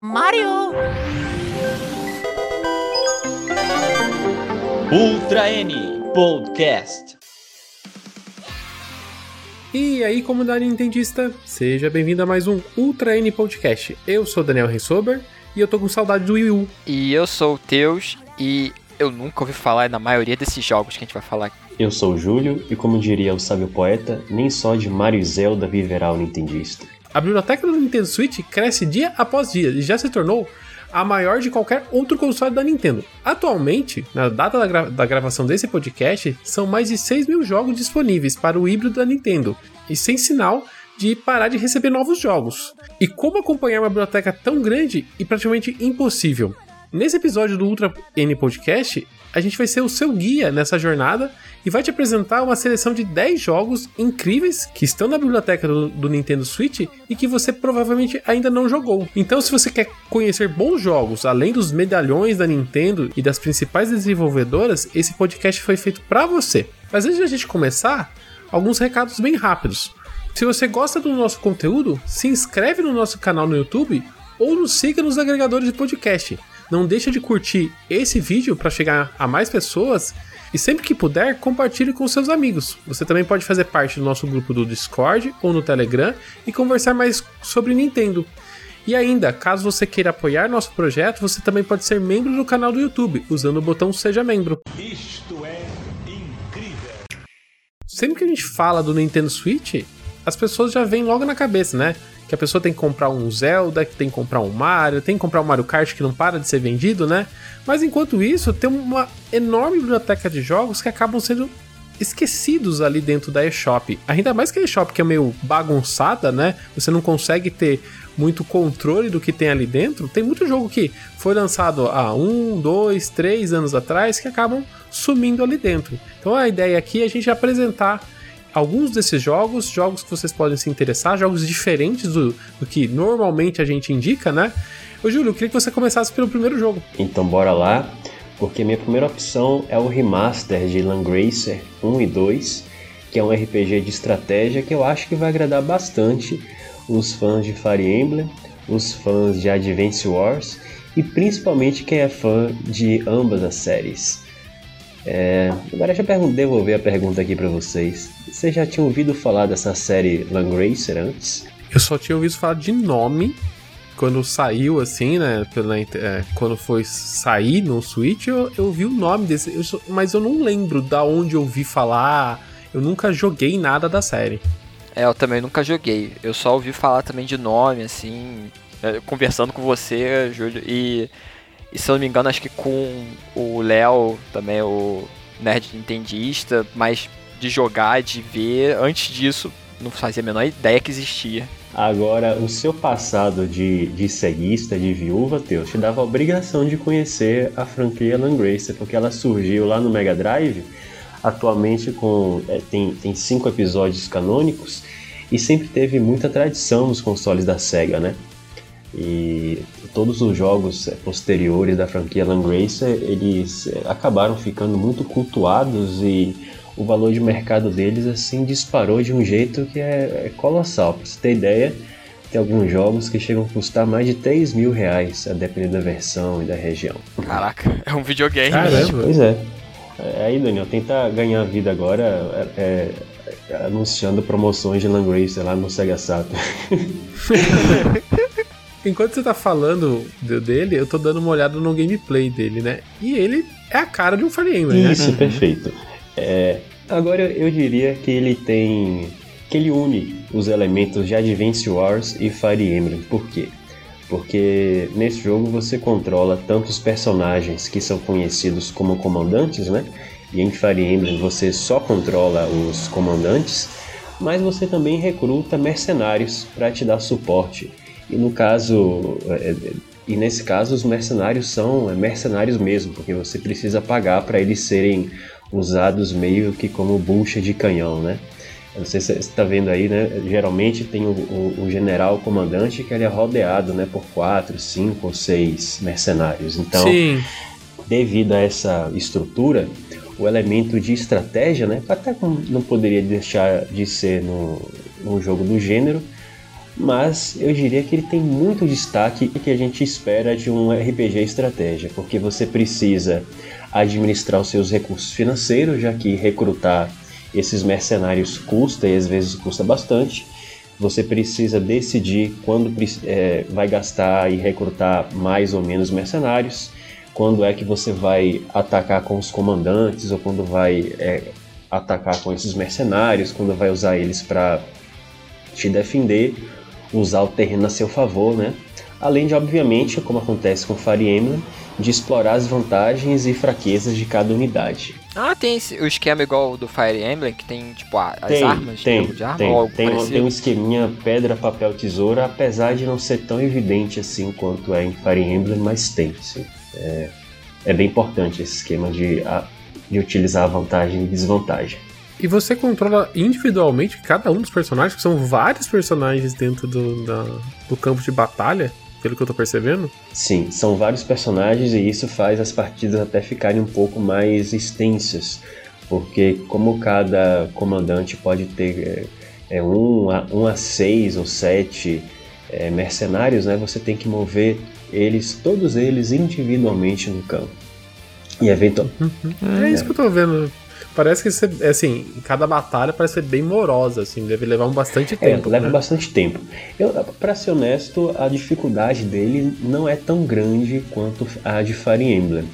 Mario! Ultra N Podcast. E aí, comunidade nintendista, seja bem-vindo a mais um Ultra N Podcast. Eu sou Daniel Rensober e eu tô com saudade do Wii U. E eu sou o Teus e eu nunca ouvi falar na maioria desses jogos que a gente vai falar aqui. Eu sou o Júlio e como diria o sábio poeta, nem só de Mario e Zelda viverá o nintendista. A biblioteca do Nintendo Switch cresce dia após dia e já se tornou a maior de qualquer outro console da Nintendo. Atualmente, na data da, gra da gravação desse podcast, são mais de 6 mil jogos disponíveis para o híbrido da Nintendo, e sem sinal de parar de receber novos jogos. E como acompanhar uma biblioteca tão grande e praticamente impossível? Nesse episódio do Ultra N Podcast, a gente vai ser o seu guia nessa jornada e vai te apresentar uma seleção de 10 jogos incríveis que estão na biblioteca do, do, Nintendo Switch e que você provavelmente ainda não jogou. Então, se você quer conhecer bons jogos, além dos medalhões da Nintendo e das principais desenvolvedoras, esse podcast foi feito para você. Mas antes de a gente começar, alguns recados bem rápidos. Se você gosta do nosso conteúdo, se inscreve no nosso canal no YouTube ou nos siga nos agregadores de podcast. Não deixa de curtir esse vídeo para chegar a mais pessoas e sempre que puder, compartilhe com seus amigos. Você também pode fazer parte do nosso grupo do Discord ou no Telegram e conversar mais sobre Nintendo. E ainda, caso você queira apoiar nosso projeto, você também pode ser membro do canal do YouTube, usando o botão Seja Membro. Isto é incrível! Sempre que a gente fala do Nintendo Switch, as pessoas já vêm logo na cabeça, né? Que a pessoa tem que comprar um Zelda, que tem que comprar um Mario, tem que comprar um Mario Kart que não para de ser vendido, né? Mas enquanto isso, tem uma enorme biblioteca de jogos que acabam sendo esquecidos ali dentro da eShop. Ainda mais que a eShop que é meio bagunçada, né? Você não consegue ter muito controle do que tem ali dentro. Tem muito jogo que foi lançado há um, dois, três anos atrás que acabam sumindo ali dentro. Então a ideia aqui é a gente apresentar alguns desses jogos, jogos que vocês podem se interessar, jogos diferentes do, do que normalmente a gente indica, né? Ô Júlio, eu queria que você começasse pelo primeiro jogo. Então bora lá, porque minha primeira opção é o remaster de Langracer 1 e 2, que é um RPG de estratégia que eu acho que vai agradar bastante os fãs de Fire Emblem, os fãs de Advance Wars e principalmente quem é fã de ambas as séries. É, agora deixa eu devolver a pergunta aqui para vocês. Vocês já tinham ouvido falar dessa série Langracer antes? Eu só tinha ouvido falar de nome quando saiu assim, né? Pela, é, quando foi sair no Switch, eu, eu vi o nome desse, eu só, mas eu não lembro da onde eu ouvi falar. Eu nunca joguei nada da série. É, eu também nunca joguei. Eu só ouvi falar também de nome, assim, é, conversando com você, Júlio, e e se eu não me engano, acho que com o Léo, também o nerd nintendista, mas de jogar, de ver, antes disso, não fazia a menor ideia que existia. Agora, o seu passado de, de ceguista, de viúva, Teus, te dava a obrigação de conhecer a franquia Langracer, porque ela surgiu lá no Mega Drive, atualmente com é, tem, tem cinco episódios canônicos, e sempre teve muita tradição nos consoles da SEGA, né? E todos os jogos posteriores da franquia Langracer, eles acabaram ficando muito cultuados e o valor de mercado deles assim disparou de um jeito que é, é colossal. Pra você ter ideia, tem alguns jogos que chegam a custar mais de 3 mil reais, a depender da versão e da região. Caraca, é um videogame. Caramba. Pois é. é. Aí, Daniel, tenta ganhar vida agora é, é, anunciando promoções de Langracer lá no Sega Saturn. enquanto você tá falando dele, eu tô dando uma olhada no gameplay dele, né? E ele é a cara de um Fire Emblem, né? Isso, perfeito. É, agora eu diria que ele tem. que ele une os elementos de Advance Wars e Fire Emblem. Por quê? Porque nesse jogo você controla tanto os personagens que são conhecidos como comandantes, né? E em Fire Emblem você só controla os comandantes, mas você também recruta mercenários para te dar suporte e no caso, é, é, e nesse caso os mercenários são é, mercenários mesmo, porque você precisa pagar para eles serem usados meio que como bucha de canhão, né? não sei se você está vendo aí, né? Geralmente tem o, o, o, general comandante que ele é rodeado, né, por quatro, cinco ou seis mercenários. Então, Sim. devido a essa estrutura, o elemento de estratégia, né, até não poderia deixar de ser no, num jogo do gênero, mas eu diria que ele tem muito destaque que a gente espera de um RPG estratégia, porque você precisa administrar os seus recursos financeiros, já que recrutar esses mercenários custa e às vezes custa bastante. Você precisa decidir quando é, vai gastar e recrutar mais ou menos mercenários, quando é que você vai atacar com os comandantes ou quando vai é, atacar com esses mercenários, quando vai usar eles para te defender, usar o terreno a seu favor, né? Além de, obviamente, como acontece com Fire Emblem, de explorar as vantagens e fraquezas de cada unidade. Ah, tem esse, o esquema igual do Fire Emblem, que tem, tipo, as tem, armas? Tem, tipo de arma, tem, tem, tem, um esqueminha pedra, papel, tesoura, apesar de não ser tão evidente assim quanto é em Fire Emblem, mas tem, sim. É, é bem importante esse esquema de, de utilizar a vantagem e desvantagem. E você controla individualmente cada um dos personagens, que são vários personagens dentro do, da, do campo de batalha pelo que eu tô percebendo? Sim, são vários personagens e isso faz as partidas até ficarem um pouco mais extensas, porque como cada comandante pode ter é, é um, a, um a seis ou sete é, mercenários, né, você tem que mover eles, todos eles individualmente no campo. E eventualmente. Uhum. É isso que eu tô vendo. Parece que, você, assim, cada batalha parece ser bem morosa, assim, deve levar um bastante é, tempo. É, leva né? bastante tempo. Eu, pra ser honesto, a dificuldade dele não é tão grande quanto a de Fire Emblem.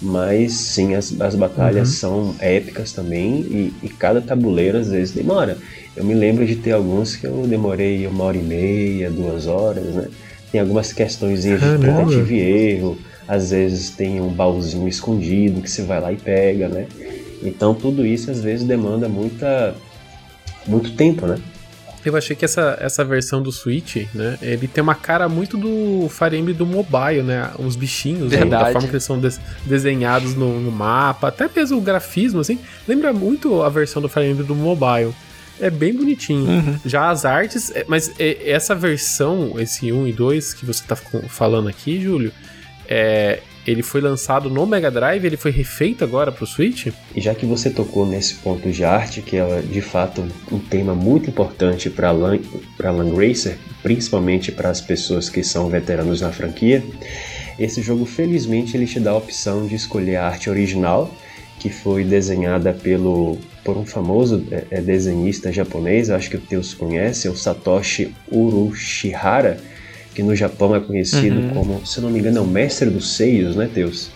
Mas sim, as, as batalhas uhum. são épicas também e, e, cada tabuleiro às vezes demora. Eu me lembro de ter alguns que eu demorei uma hora e meia, duas horas, né? Tem algumas questões de tentativa e erro, às vezes tem um baúzinho escondido que você vai lá e pega, né? Então tudo isso às vezes demanda muita muito tempo, né? Eu achei que essa, essa versão do Switch, né, ele tem uma cara muito do Fire Emblem do mobile, né? Os bichinhos, né, da forma que eles são des desenhados no, no, mapa, até mesmo o grafismo, assim, lembra muito a versão do Fire Emblem do mobile. É bem bonitinho. Uhum. Já as artes, é, mas é, essa versão, esse 1 e 2 que você tá falando aqui, Júlio, é, ele foi lançado no Mega Drive, ele foi refeito agora para o Switch? E já que você tocou nesse ponto de arte, que é de fato um tema muito importante para Lang Racer, principalmente para as pessoas que são veteranos na franquia, esse jogo felizmente ele te dá a opção de escolher a arte original, que foi desenhada pelo por um famoso é, é desenhista japonês, acho que o Teus conhece, é o Satoshi Urushihara que no Japão é conhecido uhum. como, se eu não me engano, é o mestre dos seios, né, Teus?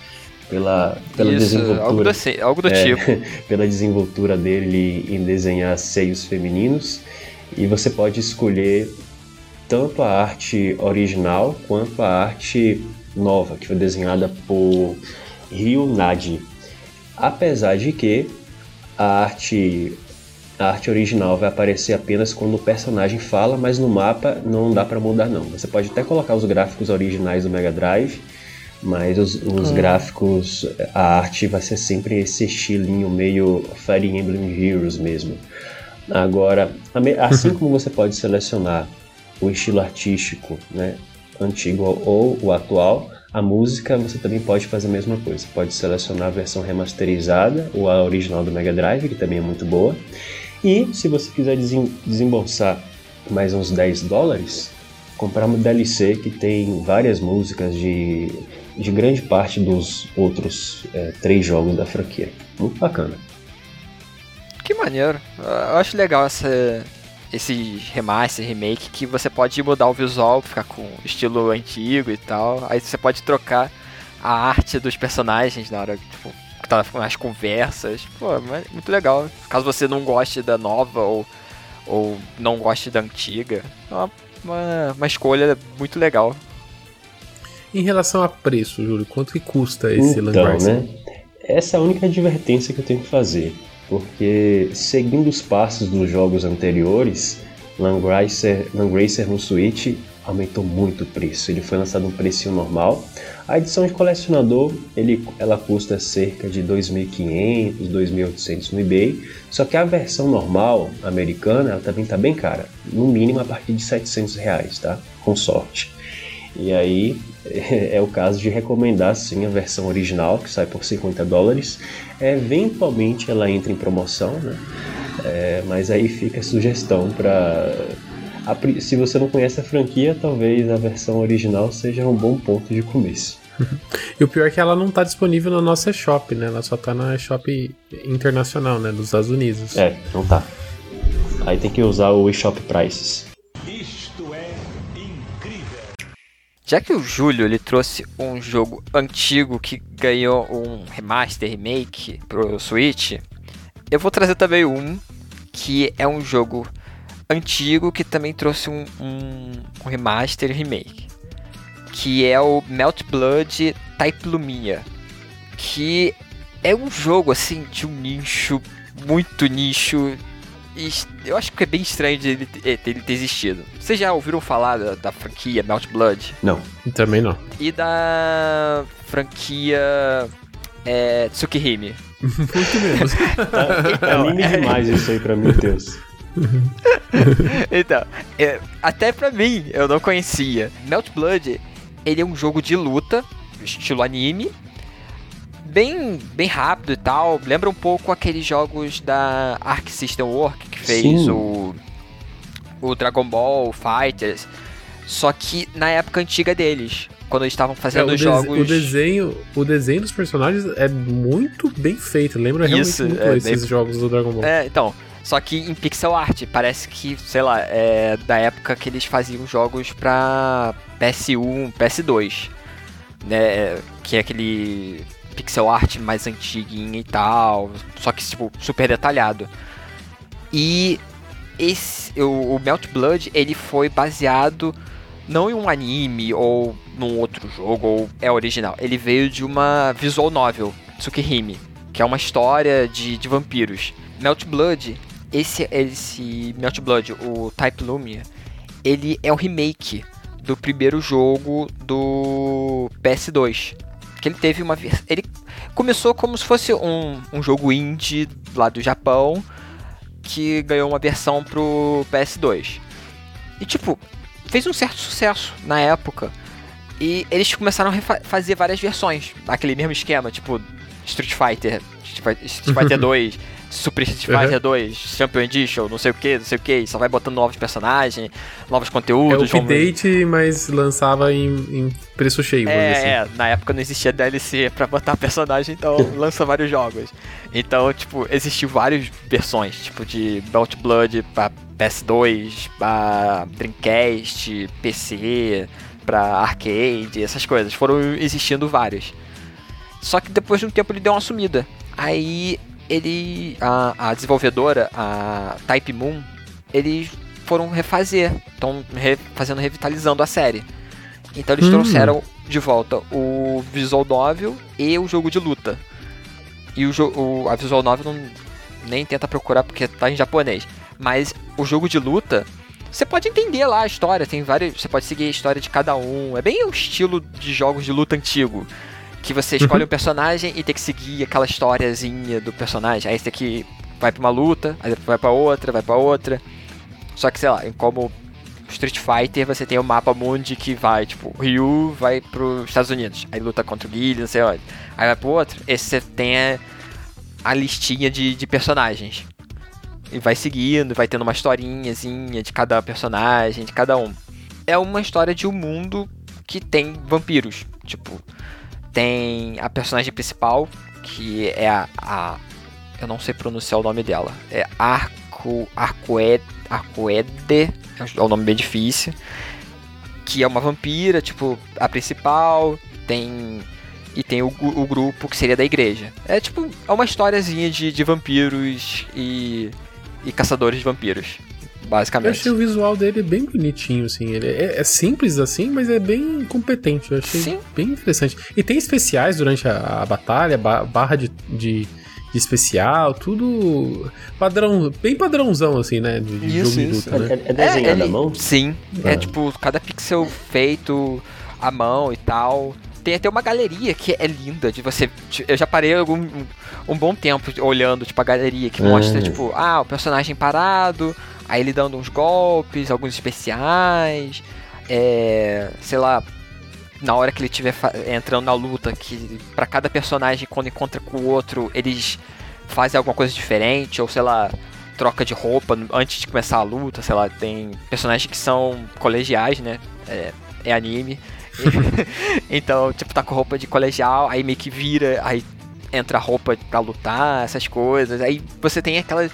Pela, pela Isso, desenvoltura. Algo do, algo do é, tipo. pela desenvoltura dele em desenhar seios femininos. E você pode escolher tanto a arte original quanto a arte nova, que foi desenhada por Ryo Nadi. Apesar de que a arte a arte original vai aparecer apenas quando o personagem fala, mas no mapa não dá para mudar não. Você pode até colocar os gráficos originais do Mega Drive, mas os, os hum. gráficos, a arte vai ser sempre esse estilinho meio Fire Emblem Heroes mesmo. Agora, assim como você pode selecionar o estilo artístico, né, antigo ou o atual, a música você também pode fazer a mesma coisa. Você pode selecionar a versão remasterizada ou a original do Mega Drive, que também é muito boa. E se você quiser desembolsar mais uns 10 dólares, comprar uma DLC que tem várias músicas de, de grande parte dos outros é, três jogos da franquia. Muito bacana. Que maneiro. Eu acho legal essa, esse remaster, remake, que você pode mudar o visual, ficar com estilo antigo e tal. Aí você pode trocar a arte dos personagens na hora, tipo, tá mais conversas. Pô, muito legal. Caso você não goste da nova ou, ou não goste da antiga, é uma, uma, uma escolha muito legal. Em relação a preço, Júlio, quanto que custa esse então, né? Essa é a única advertência que eu tenho que fazer. Porque seguindo os passos dos jogos anteriores, Langracer, Langracer no Switch aumentou muito o preço. Ele foi lançado um precinho normal. A edição de colecionador, ele, ela custa cerca de 2.500, 2.800 no eBay. Só que a versão normal americana, ela também está bem cara. No mínimo a partir de 700 reais, tá? Com sorte. E aí é o caso de recomendar sim a versão original, que sai por 50 dólares. Eventualmente ela entra em promoção, né? É, mas aí fica a sugestão para a se você não conhece a franquia, talvez a versão original seja um bom ponto de começo. E o pior é que ela não tá disponível na nossa shop, né? Ela só tá na shop internacional, né? Dos Estados Unidos. É, não tá. Aí tem que usar o eShop Prices. Já que o Júlio ele trouxe um jogo antigo que ganhou um remaster, remake pro Switch, eu vou trazer também um que é um jogo antigo que também trouxe um, um, um remaster e remake, que é o Melt Blood Type Lumia, que é um jogo assim de um nicho muito nicho e eu acho que é bem estranho de ele, de ele ter existido. Vocês já ouviram falar da, da franquia Melt Blood? Não. Também não. E da franquia é, Tsukihime? Muito menos. Então, Anime é- demais isso aí pra meu Deus. então, é, até pra mim, eu não conhecia. Melt Blood, ele é um jogo de luta, estilo anime, bem, bem rápido e tal. Lembra um pouco aqueles jogos da Arc System Work que fez Sim. o, o Dragon Ball Fighters. Só que na época antiga deles, quando eles estavam É, fazendo o, os jogos. o desenho, o desenho dos personagens é muito bem feito. Lembra realmente Isso, muito é esses bem- jogos do Dragon Ball. É, então. Só que em pixel art, parece que, sei lá, é da época que eles faziam jogos pra PS1, PS2. Né? Que é aquele pixel art mais antiguinho e tal. Só que, tipo, super detalhado. E esse, o, o Melt Blood, ele foi baseado não em um anime ou num outro jogo, ou é original. Ele veio de uma visual novel, Tsukihime, que é uma história de, de vampiros. Melt Blood, esse, esse Melt Blood, o Type Lumia, ele é um remake do primeiro jogo do PS2. Que ele teve uma Ele começou como se fosse um, um jogo indie lá do Japão que ganhou uma versão pro PS2. E tipo, fez um certo sucesso na época. E eles começaram a fazer várias versões, aquele mesmo esquema, tipo Street Fighter, Street Fi- Street Fighter 2, Super Street Uhum. Fighter 2, Champion Edition, não sei o que, não sei o que, só vai botando novos personagens, novos É conteúdos. vamos- update, mas lançava em, em preço cheio, vamos dizer assim. é, é, na época não existia DLC pra botar personagem, então lança vários jogos. Então, tipo, existiu várias versões, tipo de Belt Blood pra PS2, pra Dreamcast, PC, pra arcade, essas coisas. Foram existindo vários. Só que depois de um tempo ele deu uma sumida. Aí ele. A, a desenvolvedora, a Type Moon, eles foram refazer. Estão fazendo, revitalizando a série. Então eles Hum. trouxeram de volta o Visual Novel e o jogo de luta. E o, o a Visual Novel não, nem tenta procurar porque tá em japonês. Mas o jogo de luta, você pode entender lá a história, tem vários. Você pode seguir a história de cada um. É bem o estilo de jogos de luta antigo. Que você escolhe um personagem e tem que seguir aquela historiazinha do personagem. Aí você tem que vai pra uma luta, aí vai pra outra, vai pra outra. Só que, sei lá, como Street Fighter, você tem o mapa mundi que vai, tipo, o Ryu vai pros Estados Unidos, aí luta contra o Guile, não sei onde. Aí vai pro outro, esse você tem a, a listinha de, de personagens. E vai seguindo, vai tendo uma historinhazinha de cada personagem, de cada um. É uma história de um mundo que tem vampiros. Tipo, tem a personagem principal, que é a. a- eu não sei pronunciar o nome dela. É Arco. Arcoed, Arcoede. É um nome bem difícil. Que é uma vampira, tipo, a principal. Tem. E tem o, o grupo que seria da igreja. É tipo, é uma historiazinha de, de vampiros e. e caçadores de vampiros. Eu Basicamente. achei o visual dele bem bonitinho, assim. Ele é, é simples assim, mas é bem competente. Eu achei Sim. bem interessante. E tem especiais durante a, a batalha, ba- barra de, de, de especial, tudo padrão, bem padrãozão, assim, né? De, de Isso, jogo de isso. luta, né? É, é desenhado ele- à mão? Sim. É Ah. tipo, cada pixel feito à mão e tal. Tem até uma galeria que é linda de você. Eu já parei algum, um, um bom tempo olhando, tipo, a galeria que mostra, Ah. tipo, ah, o personagem parado, aí ele dando uns golpes, alguns especiais, é. sei lá. Na hora que ele estiver entrando na luta, que pra cada personagem, quando encontra com o outro, eles fazem alguma coisa diferente, ou sei lá, troca de roupa antes de começar a luta, sei lá, tem personagens que são colegiais, né? É, é anime. então, tipo, tá com roupa de colegial, aí meio que vira, aí entra a roupa pra lutar, essas coisas. Aí você tem aquela.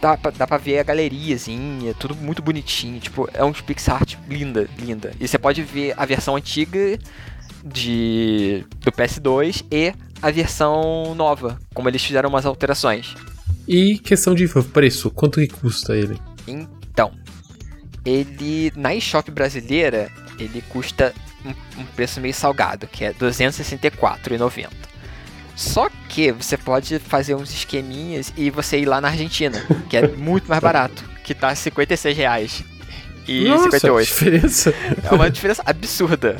Dá pra, dá pra ver a galeriazinha, tudo muito bonitinho. Tipo, é um pixar art linda, linda. E você pode ver a versão antiga de do PS2 e a versão nova, como eles fizeram umas alterações. E questão de preço, quanto que custa ele? Então, ele na eShop brasileira, ele custa um, um preço meio salgado, que é R$ 264,90. Só que você pode fazer uns esqueminhas e você ir lá na Argentina, que é muito mais barato, que tá 56 reais. E Nossa, 58. diferença. É uma diferença absurda.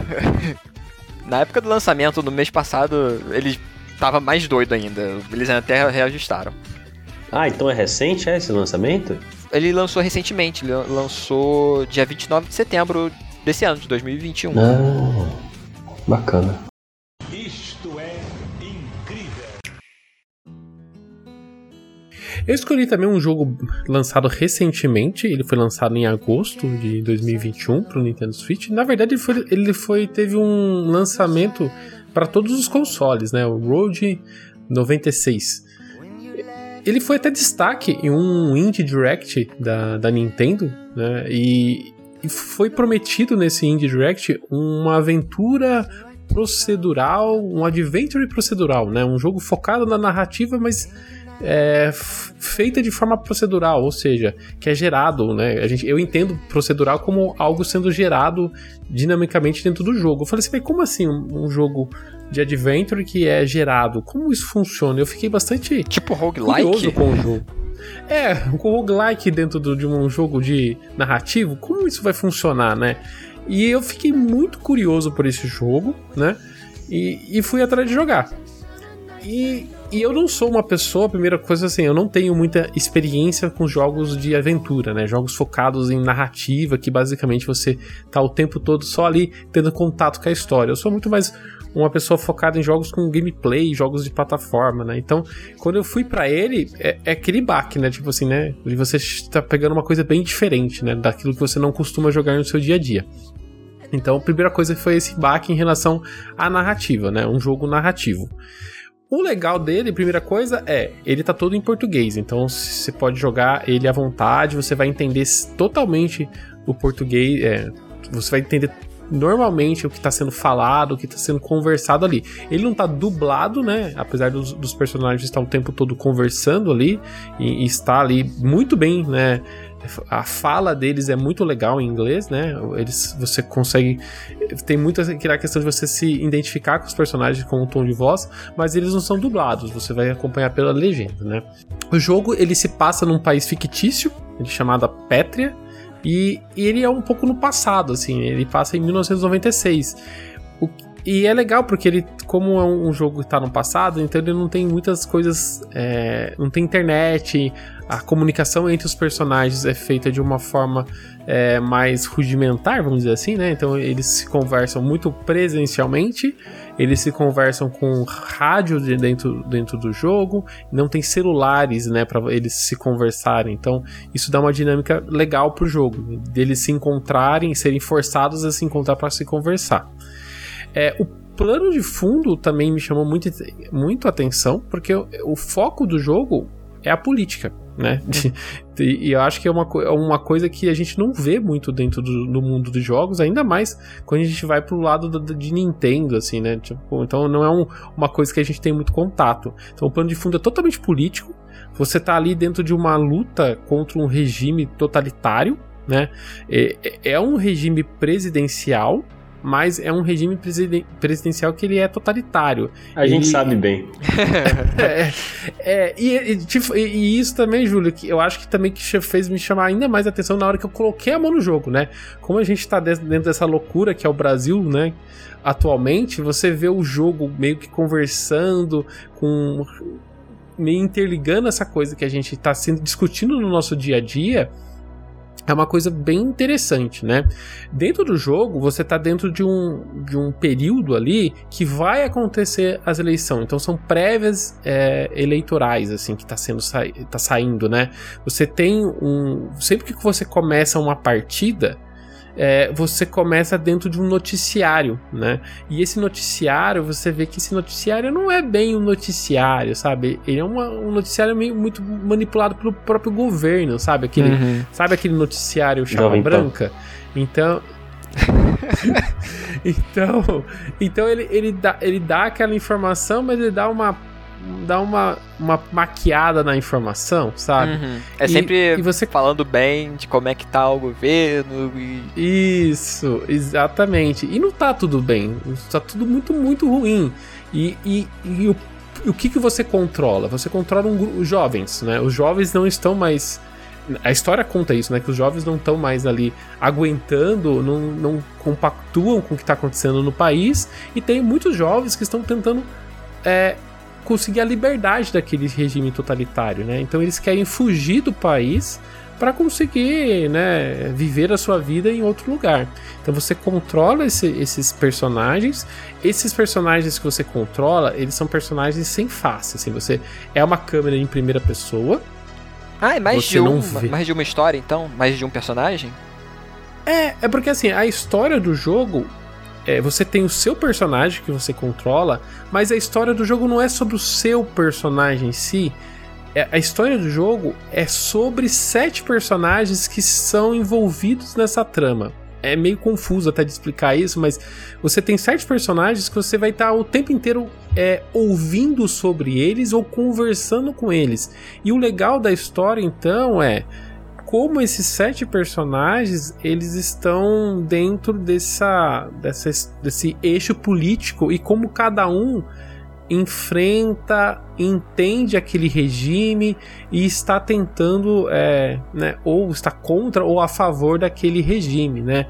Na época do lançamento, no mês passado, ele tava mais doido ainda. Eles até reajustaram. Ah, então é recente é, esse lançamento? Ele lançou recentemente, ele lançou dia 29 de setembro desse ano, de 2021. Ah, bacana. Eu escolhi também um jogo lançado recentemente, ele foi lançado em agosto de 2021 para o Nintendo Switch. Na verdade, ele foi, ele foi teve um lançamento para todos os consoles, né? O Road 96. Ele foi até destaque em um Indie Direct da, da Nintendo, né? E, e foi prometido nesse Indie Direct uma aventura procedural, um adventure procedural, né? Um jogo focado na narrativa, mas é, feita de forma procedural, ou seja, que é gerado, né? A gente, eu entendo procedural como algo sendo gerado dinamicamente dentro do jogo. Eu falei assim, como assim um, um jogo de adventure que é gerado? Como isso funciona? Eu fiquei bastante Tipo curioso roguelike? com o jogo. É, com roguelike dentro do- de um jogo de narrativo, como isso vai funcionar, né? E eu fiquei muito curioso por esse jogo, né? E, e fui atrás de jogar. E, e eu não sou uma pessoa, primeira coisa assim, eu não tenho muita experiência com jogos de aventura, né? Jogos focados em narrativa, que basicamente você tá o tempo todo só ali tendo contato com a história. Eu sou muito mais uma pessoa focada em jogos com gameplay, jogos de plataforma, né? Então, quando eu fui pra ele, é, é aquele baque, né? Tipo assim, né? De você tá pegando uma coisa bem diferente, né? Daquilo que você não costuma jogar no seu dia a dia. Então, a primeira coisa foi esse baque em relação à narrativa, né? Um jogo narrativo. O legal dele, primeira coisa, é ele tá todo em português, então você pode jogar ele à vontade, você vai entender totalmente o português, é, você vai entender normalmente o que está sendo falado, o que está sendo conversado ali. Ele não está dublado, né? Apesar dos, dos personagens estar o tempo todo conversando ali e, e está ali muito bem, né? A fala deles é muito legal em inglês, né? Eles, você consegue. Tem muito aquela questão de você se identificar com os personagens com o tom de voz, mas eles não são dublados, você vai acompanhar pela legenda, né? O jogo ele se passa num país fictício, chamado Pétria, e, e, ele é um pouco no passado, assim, ele passa em 1996. O, e é legal porque ele, como é um jogo que está no passado, então ele não tem muitas coisas. É, não tem internet, a comunicação entre os personagens é feita de uma forma é, mais rudimentar, vamos dizer assim, né? Então eles se conversam muito presencialmente, eles se conversam com rádio de dentro, dentro do jogo, não tem celulares, né, para eles se conversarem. Então isso dá uma dinâmica legal pro jogo, deles se encontrarem, serem forçados a se encontrar para se conversar. É, o plano de fundo também me chamou muito, muito atenção, porque o, o foco do jogo é a política, né? e, eu acho que é uma, uma coisa que a gente não vê muito dentro do, do mundo dos jogos, ainda mais quando a gente vai pro lado do, de Nintendo, assim, né? Tipo, então não é um, uma coisa que a gente tem muito contato. Então o plano de fundo é totalmente político. Você tá ali dentro de uma luta contra um regime totalitário, né? é, é um regime presidencial mas é um regime presiden presidencial que ele é totalitário. A ele... gente sabe bem. é, é e, e, e, isso também, Júlio, que eu acho que também que fez me chamar ainda mais atenção na hora que eu coloquei a mão no jogo, né? Como a gente tá dentro dessa loucura que é o Brasil, né? Atualmente, você vê o jogo meio que conversando com meio interligando essa coisa que a gente está sendo discutindo no nosso dia a dia é uma coisa bem interessante, né? Dentro do jogo, você está dentro de um, de um período ali que vai acontecer as eleições. Então são prévias é, eleitorais, assim, que está sendo sa tá saindo, né? Você tem um. Sempre que você começa uma partida, é, você começa dentro de um noticiário, né? E esse noticiário, você vê que esse noticiário não é bem um noticiário, sabe? Ele é uma, um noticiário meio, muito manipulado pelo próprio governo, sabe? Aquele, uhum. Sabe aquele noticiário chapa branca? Então, então, então ele, ele, dá, ele dá aquela informação, mas ele dá uma dá uma, uma maquiada na informação, sabe? Uhum. É e, sempre e você... falando bem de como é que tá o governo e... Isso, exatamente. E não tá tudo bem, tá tudo muito, muito ruim. E, e, e o, o que, que você controla? Você controla um, os jovens, né? Os jovens não estão mais... A história conta isso, né? Que os jovens não estão mais ali aguentando, não, não compactuam com o que está acontecendo no país. E tem muitos jovens que estão tentando é, conseguir a liberdade daquele regime totalitário, né? Então eles querem fugir do país para conseguir, né, viver a sua vida em outro lugar. Então você controla esse, esses personagens. Esses personagens que você controla, eles são personagens sem face. Assim, você é uma câmera em primeira pessoa. Ah, é mais de, um, mais de uma história, então, mais de um personagem. É, é porque assim a história do jogo é, você tem o seu personagem que você controla, mas a história do jogo não é sobre o seu personagem em si. É, a história do jogo é sobre sete personagens que são envolvidos nessa trama. É meio confuso até de explicar isso, mas você tem sete personagens que você vai estar o tempo inteiro é, ouvindo sobre eles ou conversando com eles. E o legal da história, então, é como esses sete personagens eles estão dentro dessa, dessa, desse eixo político e como cada um enfrenta, entende aquele regime e está tentando, é, né, ou está contra ou a favor daquele regime, né?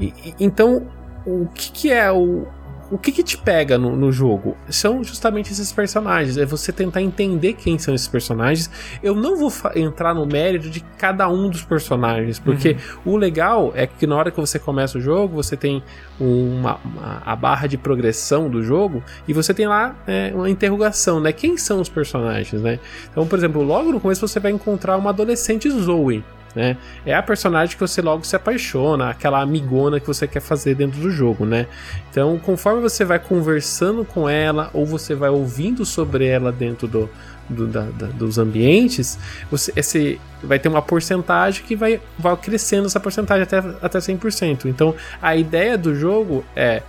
E, então, o que, que é o, o que, que te pega no, no, jogo? São justamente esses personagens. É você tentar entender quem são esses personagens. Eu não vou entrar no mérito de cada um dos personagens, porque uhum. o legal é que na hora que você começa o jogo, você tem uma, uma a barra de progressão do jogo e você tem lá é, uma interrogação, né? Quem são os personagens, né? Então, por exemplo, logo no começo você vai encontrar uma adolescente Zoe né? É a personagem que você logo se apaixona, aquela amigona que você quer fazer dentro do jogo, né? Então, conforme você vai conversando com ela ou você vai ouvindo sobre ela dentro do, do da, da, dos ambientes, você esse, vai ter uma porcentagem que vai, vai crescendo essa porcentagem até, até 100%. Então, a ideia do jogo é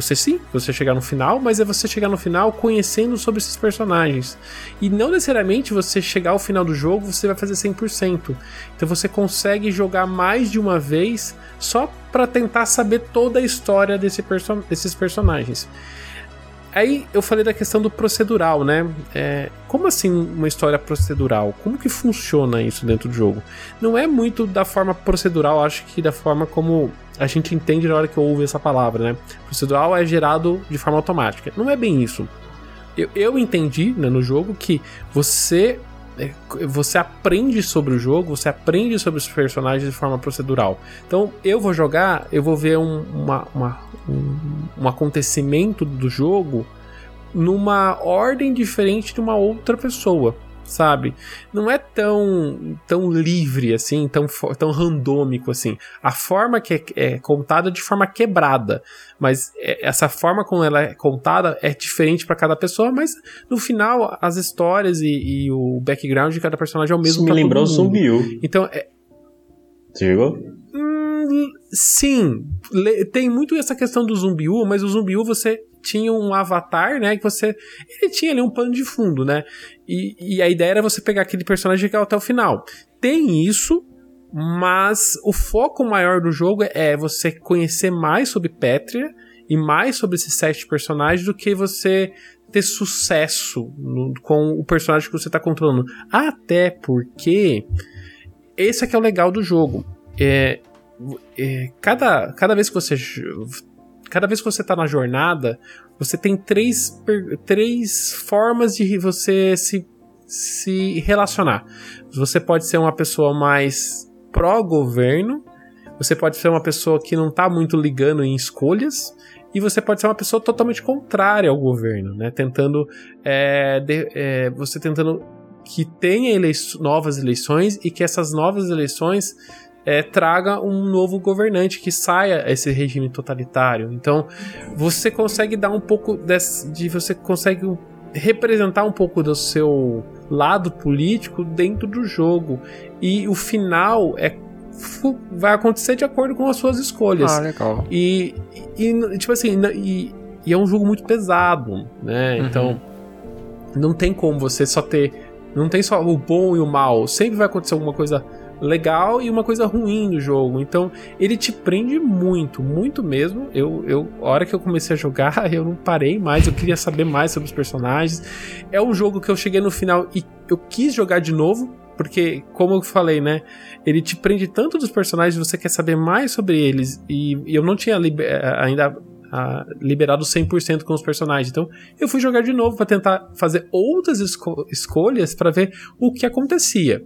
você sim, você chegar no final, mas é você chegar no final conhecendo sobre esses personagens. E não necessariamente você chegar ao final do jogo, você vai fazer 100%. Então você consegue jogar mais de uma vez só para tentar saber toda a história desse perso desses personagens. Aí eu falei da questão do procedural, né? É, como assim uma história procedural? Como que funciona isso dentro do jogo? Não é muito da forma procedural, acho que da forma como a gente entende na hora que ouve essa palavra, né? Procedural é gerado de forma automática. Não é bem isso. Eu, eu entendi né, no jogo que você é, você aprende sobre o jogo, você aprende sobre os personagens de forma procedural. Então, eu vou jogar, eu vou ver um, uma, uma, um, um acontecimento do jogo numa ordem diferente de uma outra pessoa sabe? Não é tão, tão livre assim, tão, tão randômico assim. A forma que é, é contada é de forma quebrada, mas é, essa forma como ela é contada é diferente para cada pessoa, mas no final as histórias e, e, o background de cada personagem é o mesmo. Isso me lembrou Zumbiu. Então é. Você jogou? Hum, sim, tem muito essa questão do Zumbiu, mas o Zumbiu você tinha um avatar, né? Que você. Ele tinha ali um pano de fundo, né? E, e a ideia era você pegar aquele personagem e chegar até o final. Tem isso, mas o foco maior do jogo é você conhecer mais sobre Pétria e mais sobre esses sete personagens do que você ter sucesso no, com o personagem que você está controlando. Até porque esse é que é o legal do jogo. É, é, cada, cada vez que você cada vez que você está na jornada, você tem três, três formas de você se, se relacionar. Você pode ser uma pessoa mais pró-governo, você pode ser uma pessoa que não tá muito ligando em escolhas, e você pode ser uma pessoa totalmente contrária ao governo, né? Tentando. É, de, é, você tentando que tenha elei novas eleições e que essas novas eleições é, traga um novo governante que saia esse regime totalitário. Então, você consegue dar um pouco desse, de você consegue representar um pouco do seu lado político dentro do jogo e o final é vai acontecer de acordo com as suas escolhas. Ah, legal. E, e tipo assim, e, e, é um jogo muito pesado, né? Uhum. Então, não tem como você só ter. Não tem só o bom e o mal. Sempre vai acontecer alguma coisa legal e uma coisa ruim no jogo. Então, ele te prende muito, muito mesmo. Eu, eu, a hora que eu comecei a jogar, eu não parei mais, eu queria saber mais sobre os personagens. É um jogo que eu cheguei no final e eu quis jogar de novo, porque, como eu falei, né? Ele te prende tanto dos personagens, você quer saber mais sobre eles. E, e eu não tinha eh, ainda a, liberado 100% com os personagens. Então, eu fui jogar de novo para tentar fazer outras esco escolhas para ver o que acontecia.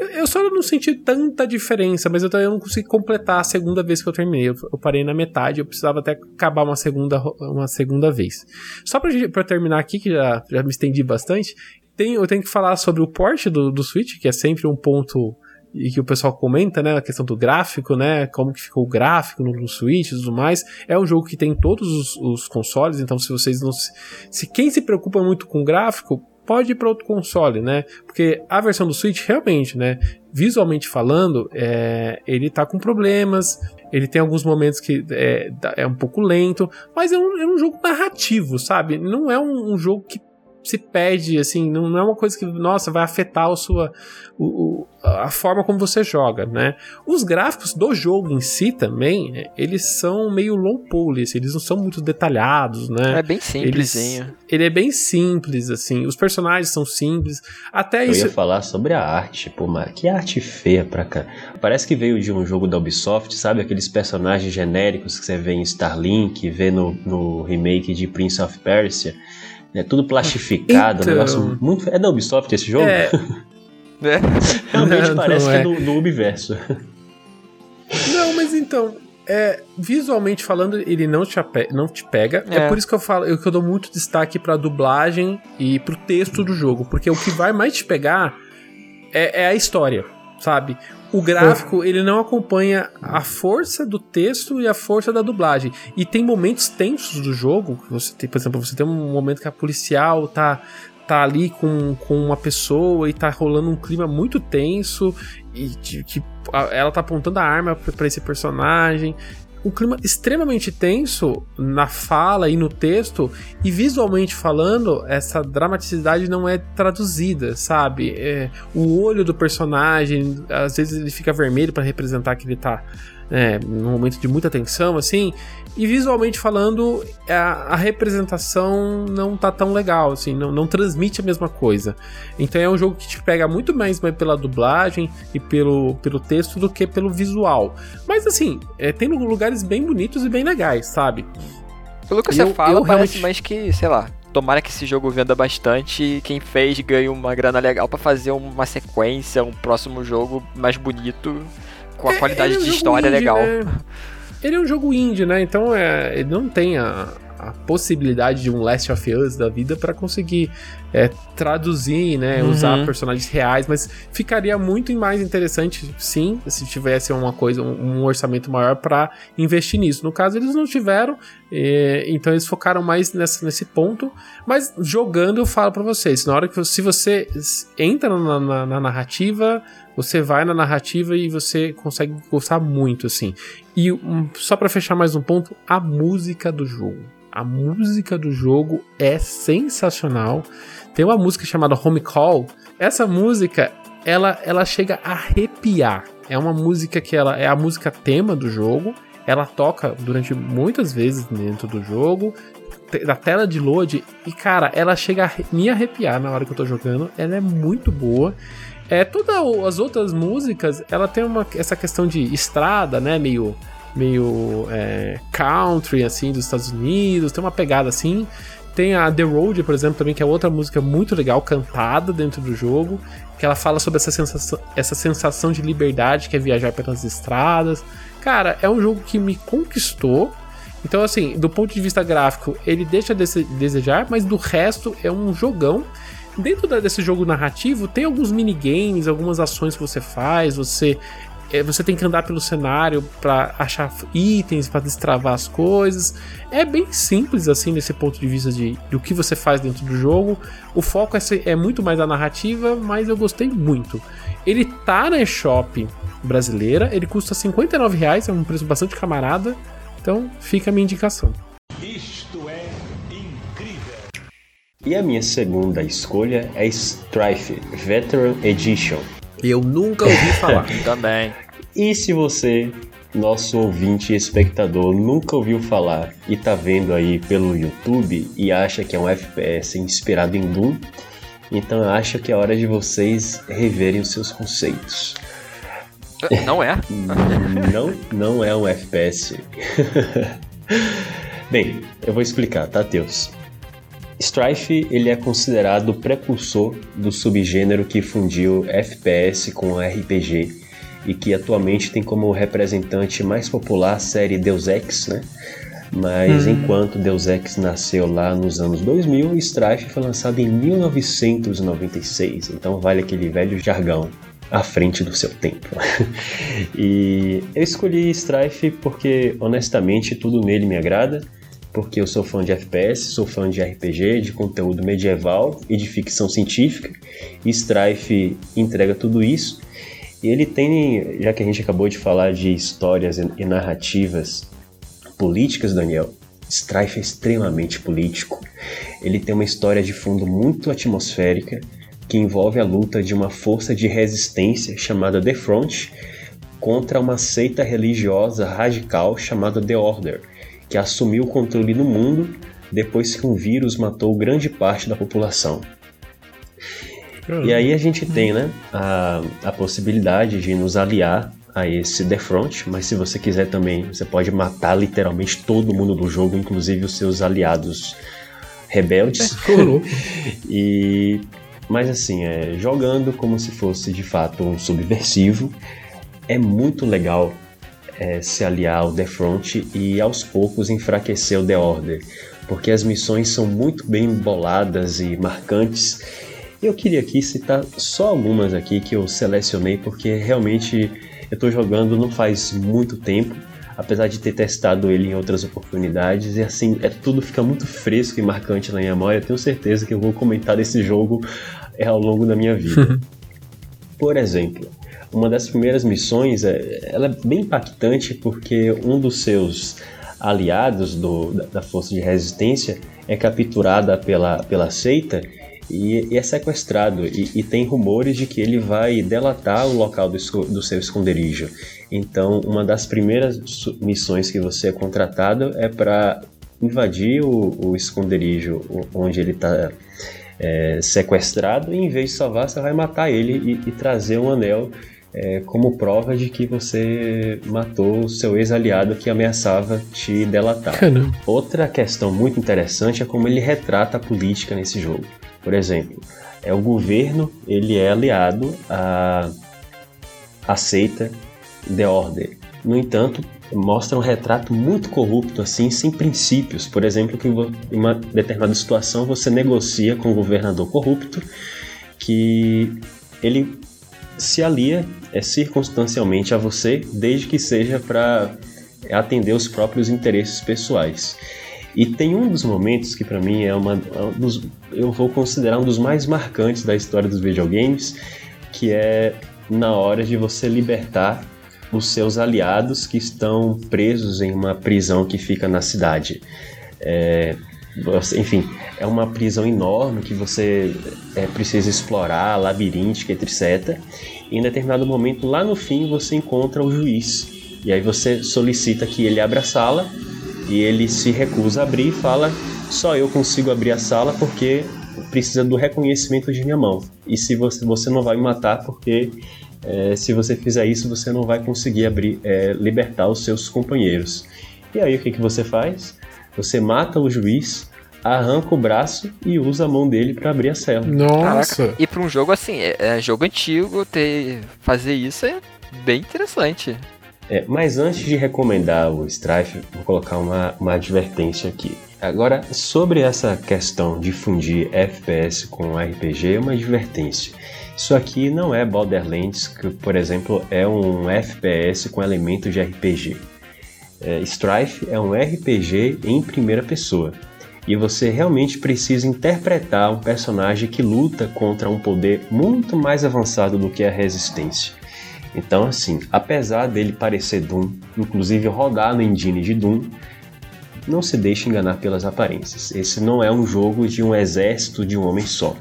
Eu, só não senti tanta diferença, mas eu, eu não consegui completar a segunda vez que eu terminei. Eu, parei na metade, eu precisava até acabar uma segunda, uma segunda vez. Só para terminar aqui, que já, já me estendi bastante, tem, eu tenho que falar sobre o port do, do Switch, que é sempre um ponto e que o pessoal comenta, né, a questão do gráfico, né, como que ficou o gráfico no, no Switch e tudo mais. É um jogo que tem todos os, os, consoles, então se vocês não se, se quem se preocupa muito com gráfico, pode ir para outro console, né? Porque a versão do Switch realmente, né, visualmente falando, é, ele tá com problemas, ele tem alguns momentos que é, é um pouco lento, mas é um, é um jogo narrativo, sabe? Não é um, um jogo que se pede, assim, não, é uma coisa que, nossa, vai afetar a sua o, o, a forma como você joga, né? Os gráficos do jogo em si também, eles são meio low poly, assim, eles não são muito detalhados, né? É bem simplesinho. Eles, ele é bem simples, assim, os personagens são simples, até Eu isso... Eu ia falar sobre a arte, pô, mas que arte feia pra cá. Parece que veio de um jogo da Ubisoft, sabe? Aqueles personagens genéricos que você vê em Starlink, vê no, no remake de Prince of Persia é tudo plastificado, então... um negócio muito. É da Ubisoft esse jogo? É. é. Realmente não, parece não é. que é do, do Ubiverso. Não, mas então, é, visualmente falando, ele não te, não te pega. É. é. por isso que eu falo, eu, que eu dou muito destaque pra dublagem e pro texto do jogo. Porque o que vai mais te pegar é, é a história, sabe? O gráfico, ele não acompanha a força do texto e a força da dublagem. E tem momentos tensos do jogo, você tem, por exemplo, você tem um momento que a policial tá tá ali com, com uma pessoa e tá rolando um clima muito tenso e que ela tá apontando a arma para esse personagem um clima extremamente tenso na fala e no texto, e visualmente falando, essa dramaticidade não é traduzida, sabe? É, o olho do personagem, às vezes ele fica vermelho para representar que ele tá é, num momento de muita tensão, assim, e visualmente falando, a, a, representação não tá tão legal, assim, não, não transmite a mesma coisa. Então é um jogo que te pega muito mais pela dublagem e pelo, pelo texto do que pelo visual. Mas assim, é, tem lugares bem bonitos e bem legais, sabe? Pelo que você eu, fala, eu parece realmente... mais que, sei lá, tomara que esse jogo venda bastante e quem fez ganhe uma grana legal para fazer uma sequência, um próximo jogo mais bonito com a é, qualidade é um de história indie, legal. Né? Ele é um jogo indie, né? Então é, ele não tem a, a possibilidade de um Last of Us da vida para conseguir é, traduzir, né, uhum. usar personagens reais, mas ficaria muito mais interessante, sim, se tivesse uma coisa, um, um orçamento maior para investir nisso. No caso, eles não tiveram, é, então eles focaram mais nessa, nesse ponto. Mas jogando, eu falo para vocês, na hora que se você entra na, na, na narrativa, você vai na narrativa e você consegue gostar muito, assim. E um, só para fechar mais um ponto, a música do jogo. A música do jogo é sensacional. Tem uma música chamada Home Call. Essa música, ela, ela chega a arrepiar. É uma música que ela é a música tema do jogo. Ela toca durante muitas vezes dentro do jogo, da tela de load. E cara, ela chega a me arrepiar na hora que eu tô jogando. Ela é muito boa. É, todas as outras músicas, ela tem uma, essa questão de estrada, né? Meio, meio é, country, assim, dos Estados Unidos. Tem uma pegada assim. Tem a The Road, por exemplo, também, que é outra música muito legal, cantada dentro do jogo, que ela fala sobre essa sensação, essa sensação de liberdade que é viajar pelas estradas. Cara, é um jogo que me conquistou. Então, assim, do ponto de vista gráfico, ele deixa a desejar, mas do resto é um jogão. Dentro desse jogo narrativo, tem alguns minigames, algumas ações que você faz, você é, você tem que andar pelo cenário para achar itens, para destravar as coisas. É bem simples assim nesse ponto de vista de do que você faz dentro do jogo. O foco é, é muito mais a narrativa, mas eu gostei muito. Ele tá na eShop brasileira, ele custa 59 reais, é um preço bastante camarada. Então fica a minha indicação. E a minha segunda escolha é Strife Veteran Edition. Eu nunca ouvi falar. Também. E se você, nosso ouvinte e espectador, nunca ouviu falar e tá vendo aí pelo YouTube e acha que é um FPS inspirado em Doom, então acho que é hora de vocês reverem os seus conceitos. Não é? não, não é um FPS. Bem, eu vou explicar, tá, Teus? Strife ele é considerado o precursor do subgênero que fundiu FPS com RPG e que atualmente tem como representante mais popular a série Deus Ex, né? Mas hum. enquanto Deus Ex nasceu lá nos anos 2000, Strife foi lançado em 1996, então vale aquele velho jargão à frente do seu tempo. e eu escolhi Strife porque honestamente tudo nele me agrada porque eu sou fã de FPS, sou fã de RPG, de conteúdo medieval e de ficção científica. E Strife entrega tudo isso. E ele tem, já que a gente acabou de falar de histórias e narrativas políticas, Daniel, Strife é extremamente político. Ele tem uma história de fundo muito atmosférica que envolve a luta de uma força de resistência chamada The Front contra uma seita religiosa radical chamada The Order que assumiu o controle do mundo depois que um vírus matou grande parte da população. E aí a gente tem né, a, a possibilidade de nos aliar a esse The Front, mas se você quiser também, você pode matar literalmente todo mundo do jogo, inclusive os seus aliados rebeldes. É, e mas assim, é, jogando como se fosse de fato um subversivo, é muito legal é, se aliar ao The Front e aos poucos enfraquecer o The Order, porque as missões são muito bem boladas e marcantes. Eu queria aqui citar só algumas aqui que eu selecionei porque realmente eu estou jogando não faz muito tempo, apesar de ter testado ele em outras oportunidades e assim é tudo fica muito fresco e marcante na minha memória. Eu tenho certeza que eu vou comentar desse jogo é, ao longo da minha vida. Por exemplo, uma das primeiras missões, é, ela é bem impactante porque um dos seus aliados do, da, da força de resistência é capturada pela, pela seita e, e é sequestrado. E, e, tem rumores de que ele vai delatar o local do, do seu esconderijo. Então, uma das primeiras missões que você é contratado é para invadir o, o, esconderijo onde ele está é, sequestrado e em vez de salvar, você vai matar ele e, e trazer um anel é, como prova de que você matou o seu ex-aliado que ameaçava te delatar. Caramba. Outra questão muito interessante é como ele retrata a política nesse jogo. Por exemplo, é o governo ele é aliado à, à seita The Order. No entanto, mostra um retrato muito corrupto, assim, sem princípios. Por exemplo, que em uma determinada situação você negocia com o governador corrupto que ele se alia é, circunstancialmente a você, desde que seja para atender os próprios interesses pessoais. E tem um dos momentos que para mim é uma é um dos, eu vou considerar um dos mais marcantes da história dos videogames, que é na hora de você libertar os seus aliados que estão presos em uma prisão que fica na cidade. É, enfim, é uma prisão enorme que você é, precisa explorar, labiríntica, etc. E em determinado momento, lá no fim, você encontra o juiz. E aí você solicita que ele abra a sala e ele se recusa a abrir e fala: só eu consigo abrir a sala porque precisa do reconhecimento de minha mão. E se você, você não vai me matar porque é, se você fizer isso, você não vai conseguir abrir, é, libertar os seus companheiros. E aí o que, que você faz? Você mata o juiz, arranca o braço e usa a mão dele para abrir a cela. Nossa. Caraca, e pra um jogo assim, é, é jogo antigo, ter, fazer isso é bem interessante. É, mas antes de recomendar o Strife, vou colocar uma, uma advertência aqui. Agora, sobre essa questão de fundir FPS com RPG, uma advertência. Isso aqui não é Borderlands, que, por exemplo, é um FPS com elementos de RPG. É, Strife é um RPG em primeira pessoa. E você realmente precisa interpretar um personagem que luta contra um poder muito mais avançado do que a resistência. Então, assim, apesar dele parecer Doom, inclusive rodar no engine de Doom, não se deixe enganar pelas aparências. Esse não é um jogo de um exército de um homem só.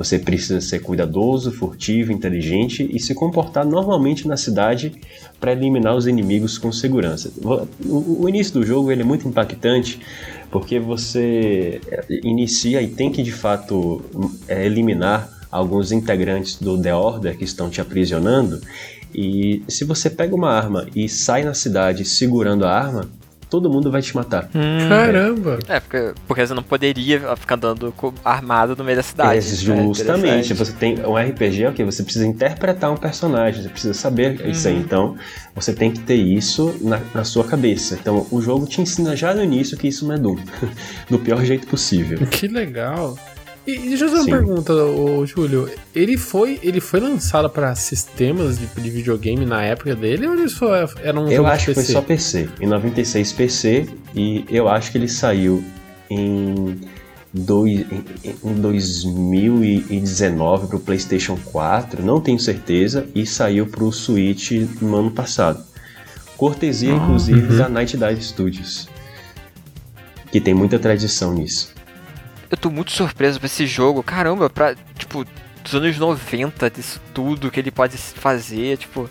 Você precisa ser cuidadoso, furtivo, inteligente e se comportar normalmente na cidade para eliminar os inimigos com segurança. O início do jogo ele é muito impactante porque você inicia e tem que de fato é, eliminar alguns integrantes do The Order que estão te aprisionando e se você pega uma arma e sai na cidade segurando a arma, todo mundo vai te matar. Hum, Caramba! É, porque, porque você não poderia ficar andando armado no meio da cidade. É, justamente. É você tem um RPG, ok, você precisa interpretar um personagem, você precisa saber uhum. isso aí. Então, você tem que ter isso na, na, sua cabeça. Então, o jogo te ensina já no início que isso não é Doom. do pior jeito possível. Que legal! E deixa eu fazer uma pergunta, ô, Júlio. Ele foi, ele foi lançado para sistemas de, de, videogame na época dele ou ele só era um Eu acho que foi só PC. Em 96 PC e eu acho que ele saiu em, dois, em, em 2019 para o PlayStation 4, não tenho certeza, e saiu para o Switch no ano passado. Cortesia, ah, inclusive, uhum. da Night Dive Studios, que tem muita tradição nisso eu tô muito surpreso com esse jogo. Caramba, pra, tipo, dos anos 90, disso tudo que ele pode fazer, tipo.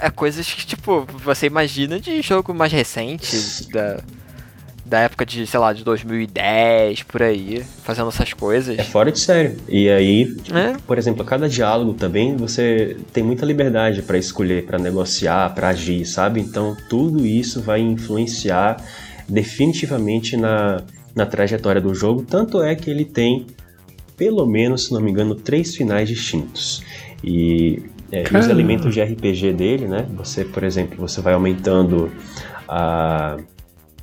É coisas que, tipo, você imagina de jogo mais recente, da, da época de, sei lá, de 2010, por aí, fazendo essas coisas. É fora de sério. E aí, é? por exemplo, cada diálogo também você tem muita liberdade para escolher, para negociar, para agir, sabe? Então tudo isso vai influenciar definitivamente na na trajetória do jogo, tanto é que ele tem, pelo menos, se não me engano, três finais distintos. E é, os elementos de RPG dele, né? Você, por exemplo, você vai aumentando a,